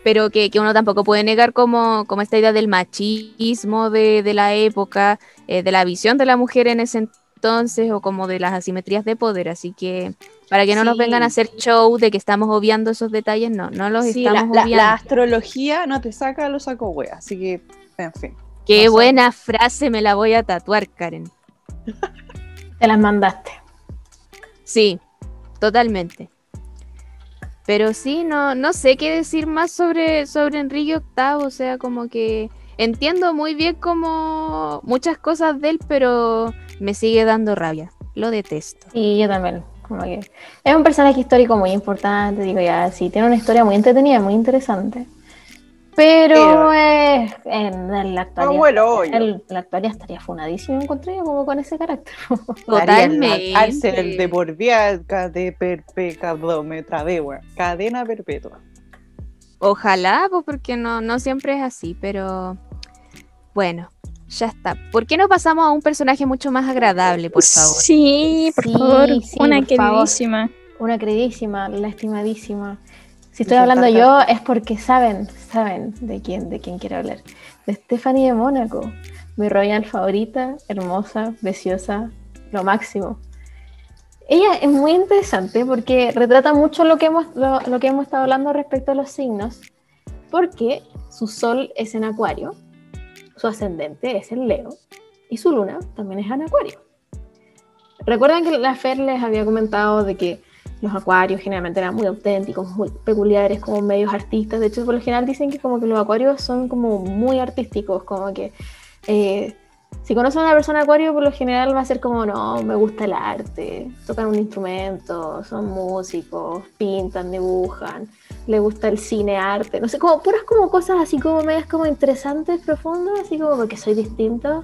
Pero que, que uno tampoco puede negar como, como esta idea del machismo de, de la época, eh, de la visión de la mujer en ese entonces, o como de las asimetrías de poder. Así que para que no nos vengan a hacer show de que estamos obviando esos detalles, no, no los Sí, estamos la- obviando. la astrología no te saca lo saco wea, así que, en fin. Qué no sé. buena frase me la voy a tatuar, Karen. Te las mandaste. Sí, totalmente. Pero sí, no, no sé qué decir más sobre, sobre Enrique VIII, o sea, como que entiendo muy bien como muchas cosas de él, pero me sigue dando rabia. Lo detesto. Y yo también. Como que es un personaje histórico muy importante, digo ya, sí, tiene una historia muy entretenida, muy interesante. Pero eh, en, en la actualidad, el la actualidad estaría funadísimo, encontré yo, como con ese carácter. Totalmente. cárcel de por vida ca- de perpetuo, me trabé, weón. Cadena perpetua. Ojalá, pues porque no, no siempre es así, pero bueno, ya está. ¿Por qué no pasamos a un personaje mucho más agradable, por favor? Sí, por Sí, favor. sí, Una por favor. queridísima. Una queridísima, la estimadísima. Si estoy hablando yo es porque saben, saben de quién, de quién quiero hablar. De Stephanie de Mónaco, mi royal favorita, hermosa, preciosa, lo máximo. Ella es muy interesante porque retrata mucho lo que hemos, lo, lo que hemos estado hablando respecto a los signos, porque su sol es en Acuario, su ascendente es en Leo y su luna también es en Acuario. Recuerdan que la Fer les había comentado de que los acuarios generalmente eran muy auténticos, muy peculiares, como medios artistas. De hecho, por lo general dicen que como que los acuarios son como muy artísticos, como que eh, si conocen a una persona acuario, por lo general va a ser como, no, me gusta el arte, tocan un instrumento, son músicos, pintan, dibujan, le gusta el cine, arte, no sé, como puras como cosas así como medias como interesantes, profundas, así como porque soy distinta,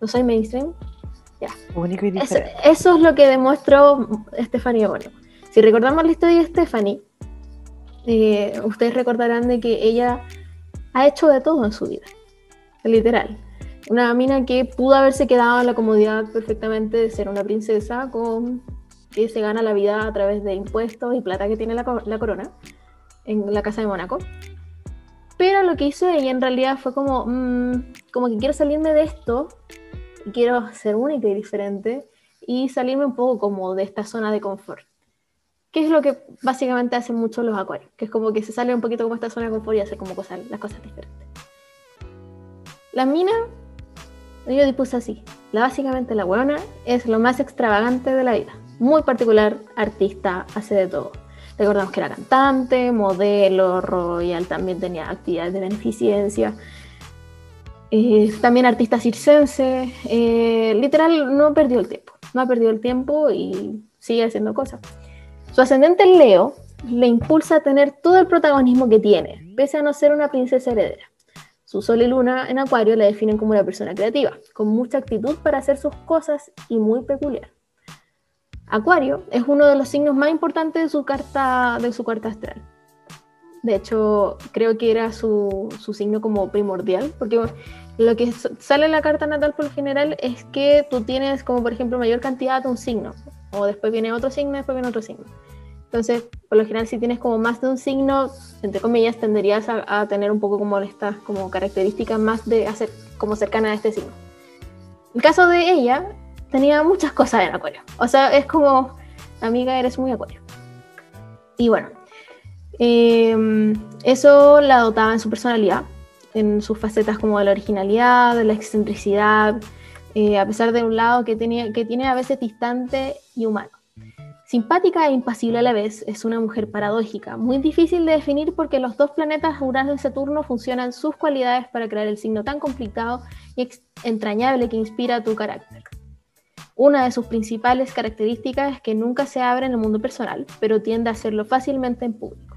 no soy mainstream. Único y Eso, diferente. eso es lo que demostró Stephanie Mónaco. Si recordamos la historia de Stephanie, eh, ustedes recordarán de que ella ha hecho de todo en su vida, literal. Una mina que pudo haberse quedado en la comodidad perfectamente de ser una princesa que se gana la vida a través de impuestos y plata que tiene la, co- la corona en la casa de Mónaco. Pero lo que hizo ella en realidad fue como, mm, como que quiero salirme de esto quiero ser única y diferente y salirme un poco como de esta zona de confort. Que es lo que básicamente hacen muchos los acuarios, que es como que se sale un poquito como esta zona de confort y hacer como cosas, las cosas diferentes. La mina, yo dispuse así. La básicamente la buena es lo más extravagante de la vida. Muy particular, artista, hace de todo. Recordamos que era cantante, modelo, royal, también tenía actividades de beneficencia. Eh, también artista circense. eh, literal, no perdió el tiempo. No ha perdido el tiempo y sigue haciendo cosas. Su ascendente en Leo le impulsa a tener todo el protagonismo que tiene, pese a no ser una princesa heredera. Su sol y luna en Acuario la definen como una persona creativa, con mucha actitud para hacer sus cosas y muy peculiar. Acuario es uno de los signos más importantes de su carta, de su carta astral. De hecho, creo que era su, su signo como primordial, porque lo que sale en la carta natal por lo general es que tú tienes como por ejemplo mayor cantidad de un signo, o después viene otro signo, después viene otro signo. Entonces, por lo general, si tienes como más de un signo, entre comillas, tenderías a, a tener un poco como estas como características más de hacer como cercana a este signo. El caso de ella tenía muchas cosas en acuario. O sea, es como, amiga, eres muy acuario. Y bueno, eh, eso la dotaba en su personalidad, en sus facetas como de la originalidad, de la excentricidad, eh, a pesar de un lado que, tiene a veces distante y humano. Simpática e impasible a la vez, es una mujer paradójica, muy difícil de definir porque los dos planetas Urano y Saturno funcionan sus cualidades para crear el signo tan complicado y entrañable que inspira tu carácter. Una de sus principales características es que nunca se abre en el mundo personal, pero tiende a hacerlo fácilmente en público.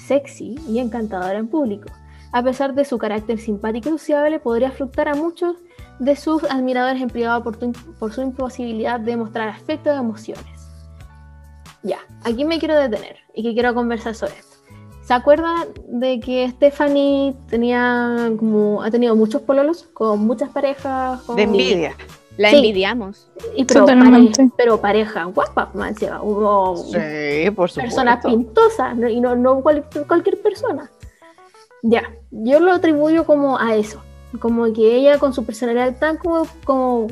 Sexy y encantadora en público. A pesar de su carácter simpático y sociable, podría fluctuar a muchos de sus admiradores en privado por, tu- por su imposibilidad de mostrar afecto o emociones. Ya, aquí me quiero detener y que quiero conversar sobre esto. ¿Se acuerdan de que Stephanie tenía como, ha tenido muchos pololos con muchas parejas? Con, De envidia. La Sí. envidiamos. Y pero, Totalmente. pare- pero pareja guapa, man, encima. Hubo Sí, por supuesto. personas pintosas ¿no? y no, no cual- cualquier persona. Ya, yo lo atribuyo como a eso, como que ella con su personalidad tan como, como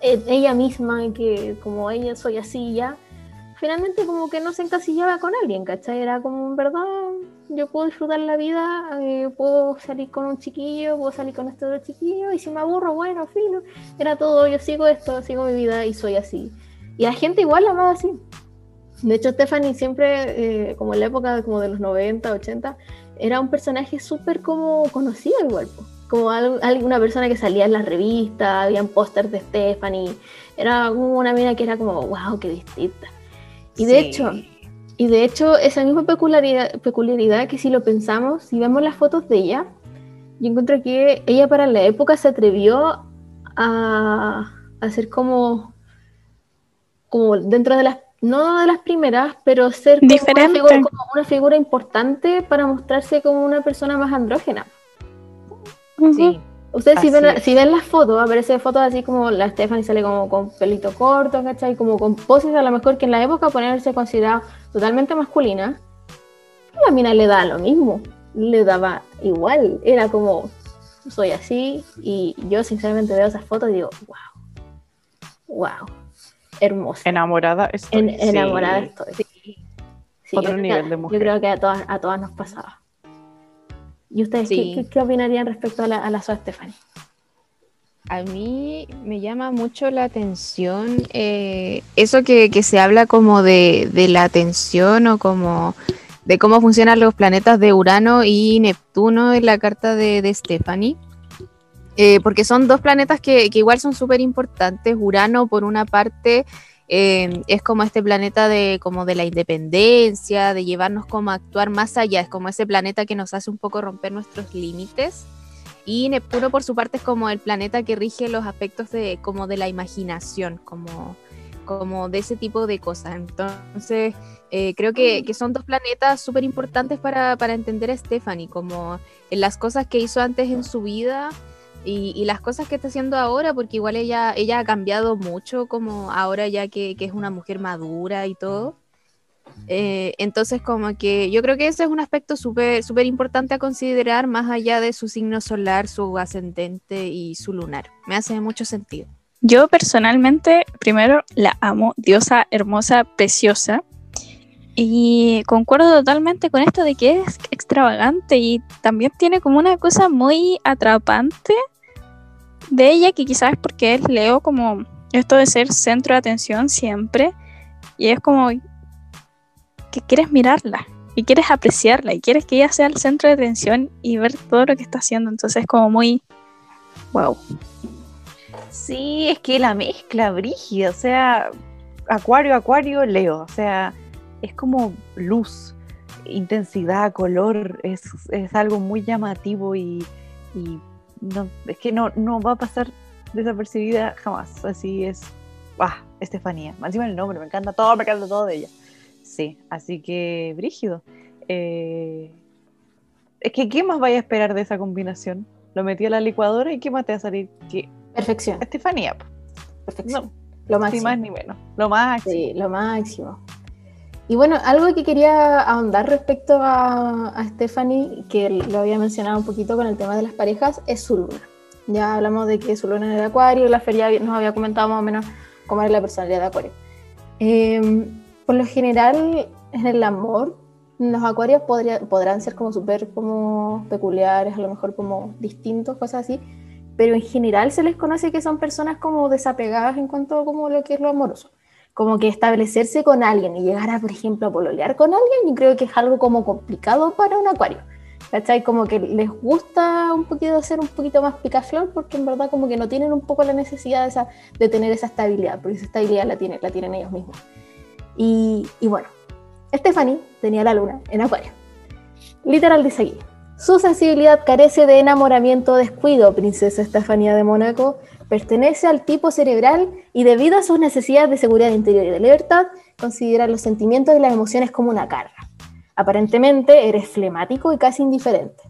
eh, ella misma, que como ella soy así ya, finalmente como que no se encasillaba con alguien, ¿cachai? Era como, en verdad, yo puedo disfrutar la vida, eh, puedo salir con un chiquillo, puedo salir con este otro chiquillo, y si me aburro, bueno, filo, era todo, yo sigo esto, sigo mi vida y soy así. Y la gente igual la amaba así. De hecho, Stephanie siempre, eh, como en la época como de los 90, 80, era un personaje súper como conocido igual. po. Como al- alguna persona que salía en las revistas, habían pósters de Stephanie. Era como una mina que era como, wow, qué distinta. Y de hecho, y de hecho, esa misma peculiaridad, peculiaridad que si lo pensamos, si vemos las fotos de ella, yo encuentro que ella para la época se atrevió a hacer como, como dentro de las, no de las primeras, pero ser como una, Diferente. figura, como una figura importante para mostrarse como una persona más andrógena. Sí. Ustedes si ven, si ven las fotos, aparece fotos así como la Stephanie sale como con pelito corto, ¿cachai? Como con poses a lo mejor que en la época ponerse considerada totalmente masculina. La mina le da lo mismo, le daba igual, era como, soy así y yo sinceramente veo esas fotos y digo, wow, wow, hermosa. Enamorada estoy. En- enamorada sí. estoy. Sí, Otro creo nivel de mujer. Yo creo que a todas, a todas nos pasaba. ¿Y ustedes qué- Sí. qué, qué opinarían respecto a la, a la Zoe Stephanie? A mí me llama mucho la atención eh, eso que, que se habla como de, de la atención o como de cómo funcionan los planetas de Urano y Neptuno en la carta de, de Stephanie. Eh, porque son dos planetas que, que igual son súper importantes. Urano, por una parte, eh, es como este planeta de, como de la independencia, de llevarnos como a actuar más allá. Es como ese planeta que nos hace un poco romper nuestros límites. Y Neptuno, por su parte, es como el planeta que rige los aspectos de, como de la imaginación, como, como de ese tipo de cosas. Entonces, eh, creo que, que son dos planetas súper importantes para, para entender a Stephanie, como en las cosas que hizo antes en su vida y, y las cosas que está haciendo ahora, porque igual ella, ella ha cambiado mucho, como ahora ya que, que es una mujer madura y todo. Eh, entonces, como que yo creo que ese es un aspecto súper súper importante a considerar más allá de su signo solar, su ascendente y su lunar. Me hace mucho sentido. Yo personalmente, primero, la amo, diosa hermosa, preciosa. Y concuerdo totalmente con esto de que es extravagante y también tiene como una cosa muy atrapante de ella, que quizás es porque es Leo, como esto de ser centro de atención siempre. Y es como que quieres mirarla y quieres apreciarla y quieres que ella sea el centro de atención y ver todo lo que está haciendo. Entonces es como muy wow. Sí, es que la mezcla brígida, o sea, Acuario, Acuario, Leo, o sea, es como luz, intensidad, color, es, es algo muy llamativo y, y no, es que no, no va a pasar desapercibida jamás, así es, ah, Estefanía, encima el nombre, me encanta todo, me encanta todo de ella. Sí, así que brígido. Eh, es que, ¿qué más vaya a esperar de esa combinación? Lo metí a la licuadora y ¿qué más te va a salir? Perfección, Estefanía, perfección. no, lo ni máximo. más ni menos. Lo más Sí, lo máximo. Y bueno, algo que quería ahondar respecto a, a Stephanie, que lo había mencionado un poquito con el tema de las parejas, es su luna. Ya hablamos de que su luna era Acuario, la feria nos había comentado más o menos cómo era la personalidad de Acuario. Eh, por lo general, en el amor, los acuarios podría- podrán ser como súper como peculiares, a lo mejor como distintos, cosas así, pero en general se les conoce que son personas como desapegadas en cuanto a como lo que es lo amoroso. Como que establecerse con alguien y llegar a, por ejemplo, a pololear con alguien, yo creo que es algo como complicado para un acuario. ¿Cachai? Como que les gusta un poquito ser un poquito más picaflor porque en verdad como que no tienen un poco la necesidad de, esa, de tener esa estabilidad, porque esa estabilidad la, tiene, la tienen ellos mismos. Y, y bueno, Stephanie tenía la luna en acuario. Literal dice aquí, su sensibilidad carece de enamoramiento o descuido, princesa Estefanía de Mónaco, pertenece al tipo cerebral y debido a sus necesidades de seguridad interior y de libertad, considera los sentimientos y las emociones como una carga. Aparentemente eres flemático y casi indiferente.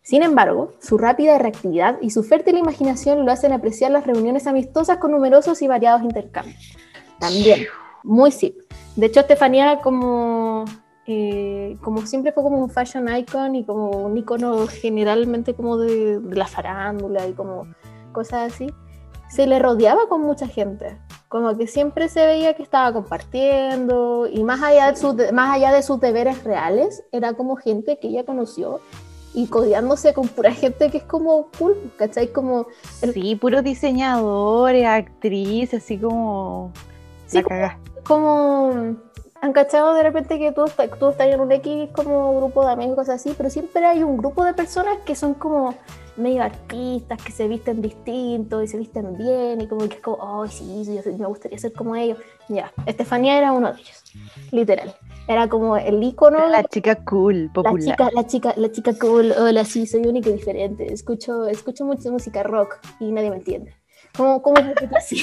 Sin embargo, su rápida reactividad y su fértil imaginación lo hacen apreciar las reuniones amistosas con numerosos y variados intercambios. También, muy sí. De hecho, Estefanía como, eh, como siempre fue como un fashion icon y como un icono generalmente como de, de la farándula y como cosas así, se le rodeaba con mucha gente. Como que siempre se veía que estaba compartiendo y más allá de sus, más allá de sus deberes reales, era como gente que ella conoció y codeándose con pura gente que es como cool, ¿cachai? Como el- Sí, puros diseñadores, actrices, así como. Sí, la como han cachado de repente que tú, tú estás en un X como grupo de amigos cosas así, pero siempre hay un grupo de personas que son como medio artistas que se visten distinto y se visten bien y como que es como, oh, sí, sí, me gustaría ser como ellos. Ya, Estefanía era uno de ellos, literal. Era como el ícono La chica cool, la popular. chica, la chica, la chica cool, hola, sí, soy única y diferente. Escucho, escucho mucha música rock y nadie me entiende. ¿Cómo, cómo así?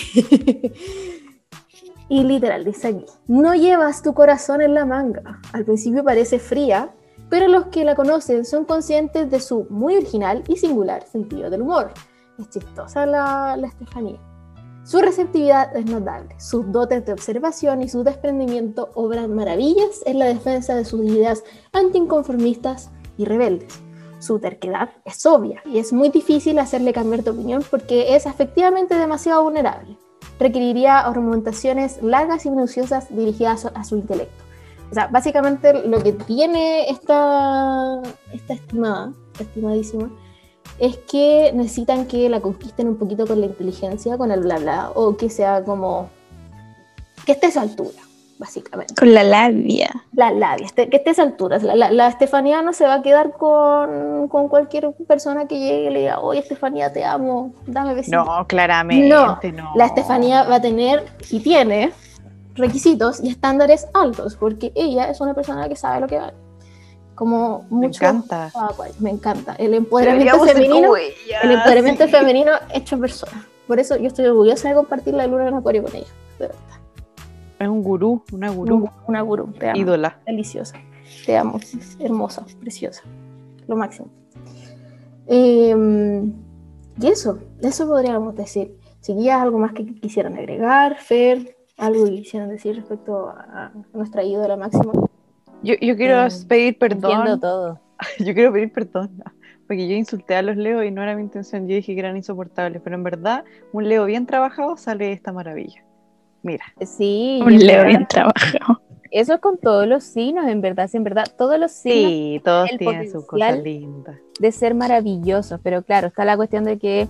y literal, dice aquí, no llevas tu corazón en la manga. Al principio parece fría, pero los que la conocen son conscientes de su muy original y singular sentido del humor. Es chistosa la, la Estefanía. Su receptividad es notable, sus dotes de observación y su desprendimiento obran maravillas en la defensa de sus ideas anticonformistas y rebeldes. Su terquedad es obvia y es muy difícil hacerle cambiar de opinión porque es efectivamente demasiado vulnerable. Requeriría argumentaciones largas y minuciosas dirigidas a su intelecto. O sea, básicamente lo que tiene esta, esta estimada, estimadísima, es que necesitan que la conquisten un poquito con la inteligencia, con el bla bla, o que sea como que esté a esa altura, básicamente. Con la labia. La labia, este- que esté a esa altura. La, la- la Estefanía no se va a quedar con, con cualquier persona que llegue y le diga, oye Estefanía, te amo, dame besitos. No, claramente No, no. La Estefanía va a tener y tiene requisitos y estándares altos, porque ella es una persona que sabe lo que vale. Como Me mucho. encanta. Aguay, me encanta. El empoderamiento femenino. ella, El empoderamiento sí. femenino hecho persona. Por eso yo estoy orgullosa de compartir la luna en acuario con ella. De verdad. Es un gurú, una gurú, Una gurú. Te amo. ídola. Deliciosa. Te amo. Hermosa. Preciosa. Lo máximo. Eh, y eso. Eso podríamos decir. Si ya algo más que quisieran agregar, Fer, algo que quisieran decir respecto a nuestra ídola máxima. Yo, yo quiero Eh, pedir Entiendo perdón. todo. Yo quiero pedir perdón. Porque yo insulté a los Leo y no era mi intención. Yo dije que eran insoportables. Pero en verdad, un Leo bien trabajado sale esta maravilla. Mira. Sí, Un Leo verdad, bien trabajado. Eso es con todos los signos, en verdad, sí, en verdad, todos los signos Sí, todos el tienen sus cosas lindas. de ser maravillosos, pero claro, está la cuestión de que,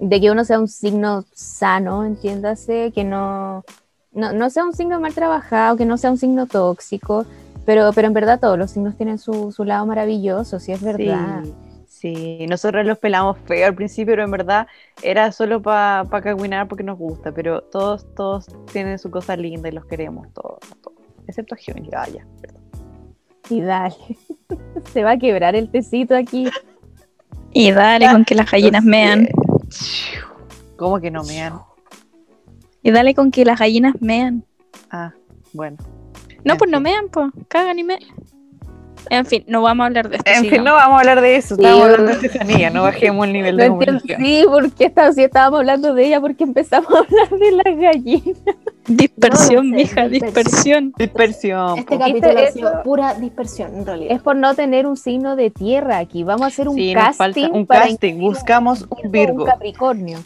de que uno sea un signo sano, entiéndase, que no, no, no sea un signo mal trabajado, que no sea un signo tóxico, pero, pero en verdad todos los signos tienen su, su lado maravilloso, sí es verdad. Sí, sí. Nosotros los pelamos feo al principio, pero en verdad era solo para pa cagüinar porque nos gusta. Pero todos, todos tienen su cosa linda y los queremos todos. todos. Excepto Hyun, ya, ya. perdón. Y dale, se va a quebrar el tecito aquí. Y dale con que las gallinas mean. ¿Cómo que no mean? Y dale con que las gallinas mean. Ah, bueno. No, En pues no mean, pues. Cagan y mean. En fin, no vamos a hablar de esto. En fin, no vamos a hablar de eso. Sí, Estamos bueno. hablando de Estefanía. No bajemos el nivel No de conversación. sí, porque está, si estábamos hablando de ella, porque empezamos a hablar de las gallinas. Dispersión, No, no sé, mija, dispersión. dispersión. Dispersión. Este po. capítulo ha eso? sido pura dispersión, en realidad. Es por no tener un signo de tierra aquí. Vamos a hacer un Sí, nos casting. falta un para casting. Buscamos un un Virgo. Capricornio.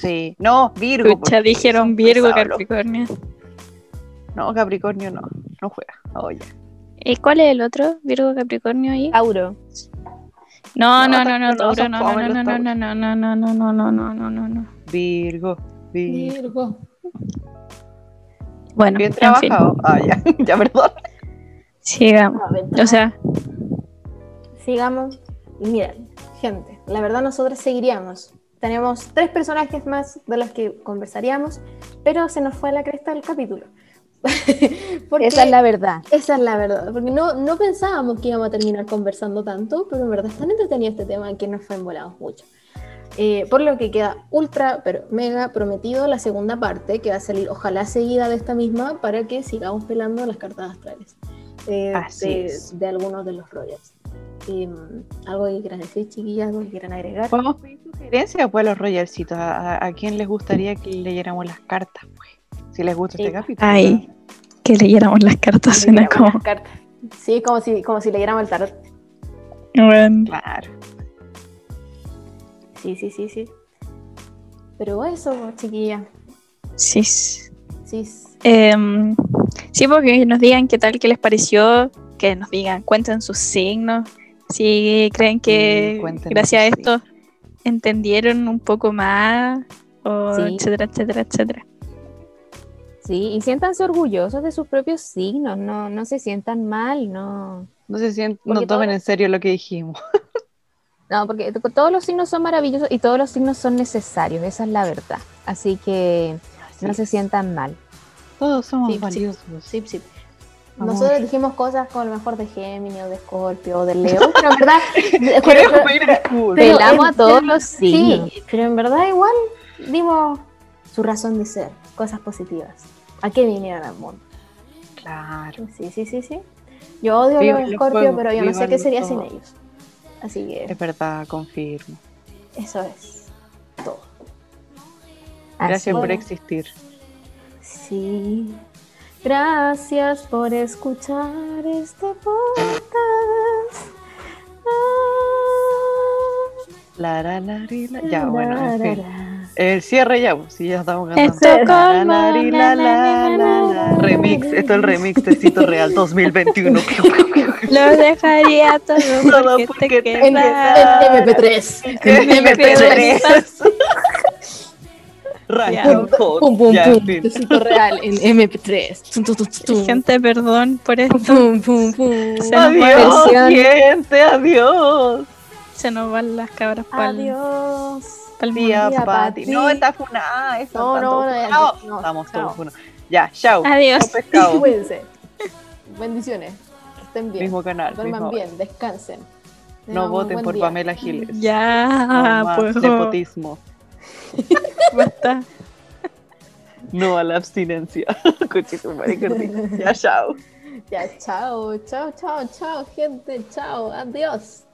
Sí. No, Virgo. Escucha, porque dijeron Virgo, Capricornio. No, Capricornio no. No juega. Oh, ya. ¿Y cuál es el otro? Virgo, Capricornio ahí. Tauro. No, No, no, no, Tauro, no no, no, no, no, no, no, no, no, no, no, no, no, no, no, no. Virgo. Virgo. Virgo. Bueno, Bien en fin, trabajado. Ah, ya. ya, perdón. sigamos. O sea, sigamos. Y miren, gente, la verdad nosotros seguiríamos. Tenemos tres personajes más de los que conversaríamos, pero se nos fue la cresta del capítulo. Porque Esa es la verdad. esa es la verdad, porque no, no pensábamos que íbamos a terminar conversando tanto, pero en verdad es tan entretenido este tema que nos fue envolado mucho. Eh, por lo que queda ultra, pero mega prometido la segunda parte, que va a salir ojalá seguida de esta misma, para que sigamos pelando las cartas astrales eh, Así de, es. de algunos de los Royals. Eh, ¿Algo que quieran decir, chiquillas? ¿Algo que quieran agregar? Podemos pedir sugerencias pues, a los royalcitos. ¿A, a, a quién les gustaría que leyéramos las cartas? Pues? Si les gusta Sí. este capítulo. ay, que leyéramos las cartas suena Leyéramos como. las cartas. Sí, como si, como si leyéramos el tarot. Bueno, Claro. Sí, sí, sí, sí. Pero eso, pues, chiquillas. sí. Sí, Em, sí, porque nos digan qué tal, qué les pareció, que nos digan, cuenten sus signos, si creen que Sí, gracias a esto entendieron un poco más, o Sí. etcétera, etcétera, etcétera. Sí, y siéntanse orgullosos de sus propios signos, no, no se sientan mal, no. No se sienten, no Porque tomen todo- en serio lo que dijimos. No, porque to- todos los signos son maravillosos y todos los signos son necesarios, esa es la verdad. Así que no se sientan mal. Todos somos Sí, sí. valiosos. Sí, sí. Nosotros dijimos cosas con lo mejor de Géminis o de Scorpio o de Leo, pero en verdad. Pero- Pelamos a todos los signos. Sí, pero en verdad igual dimos su razón de ser, cosas positivas. ¿A qué vinieron al mundo? Claro. Sí, sí, sí, sí. Yo odio a Vivan los los Scorpio, fuegos, pero yo no sé qué sería todo. sin ellos. Así que Es verdad, confirmo. eso es todo. Gracias Así por existir. Sí. Gracias por escuchar este podcast. Ah, La, la, la, la. Ya, bueno, en fin. la, la. El cierre ya, pues, si ya estamos cantando. Esto. Remix, esto es el remix de Cito Real 2021. Lo dejaría todo Todo porque, porque te te En, queda. en MP3. MP3. Ya. Ranking Hot. Pum, pum, pum. real en MP3. Tum, tum, tum, tum. Gente, perdón por esto. Pum, pum, pum. Se nos, va- Adiós, gente, adiós. se nos van las cabras para el, Adiós. Tía Tía Pati. No, está funada. esa, No, no, no, no, Estamos todos funados. Ya, chao. Adiós. Cuídense. Bendiciones. Que estén bien. Mismo canal. Duerman bien, descansen. No voten por día. Pamela Giles. Ya, No más pues. nepotismo. Basta. No a la abstinencia. Ya, chao. Ya, chao, chao, chao, chao, gente, chao, adiós.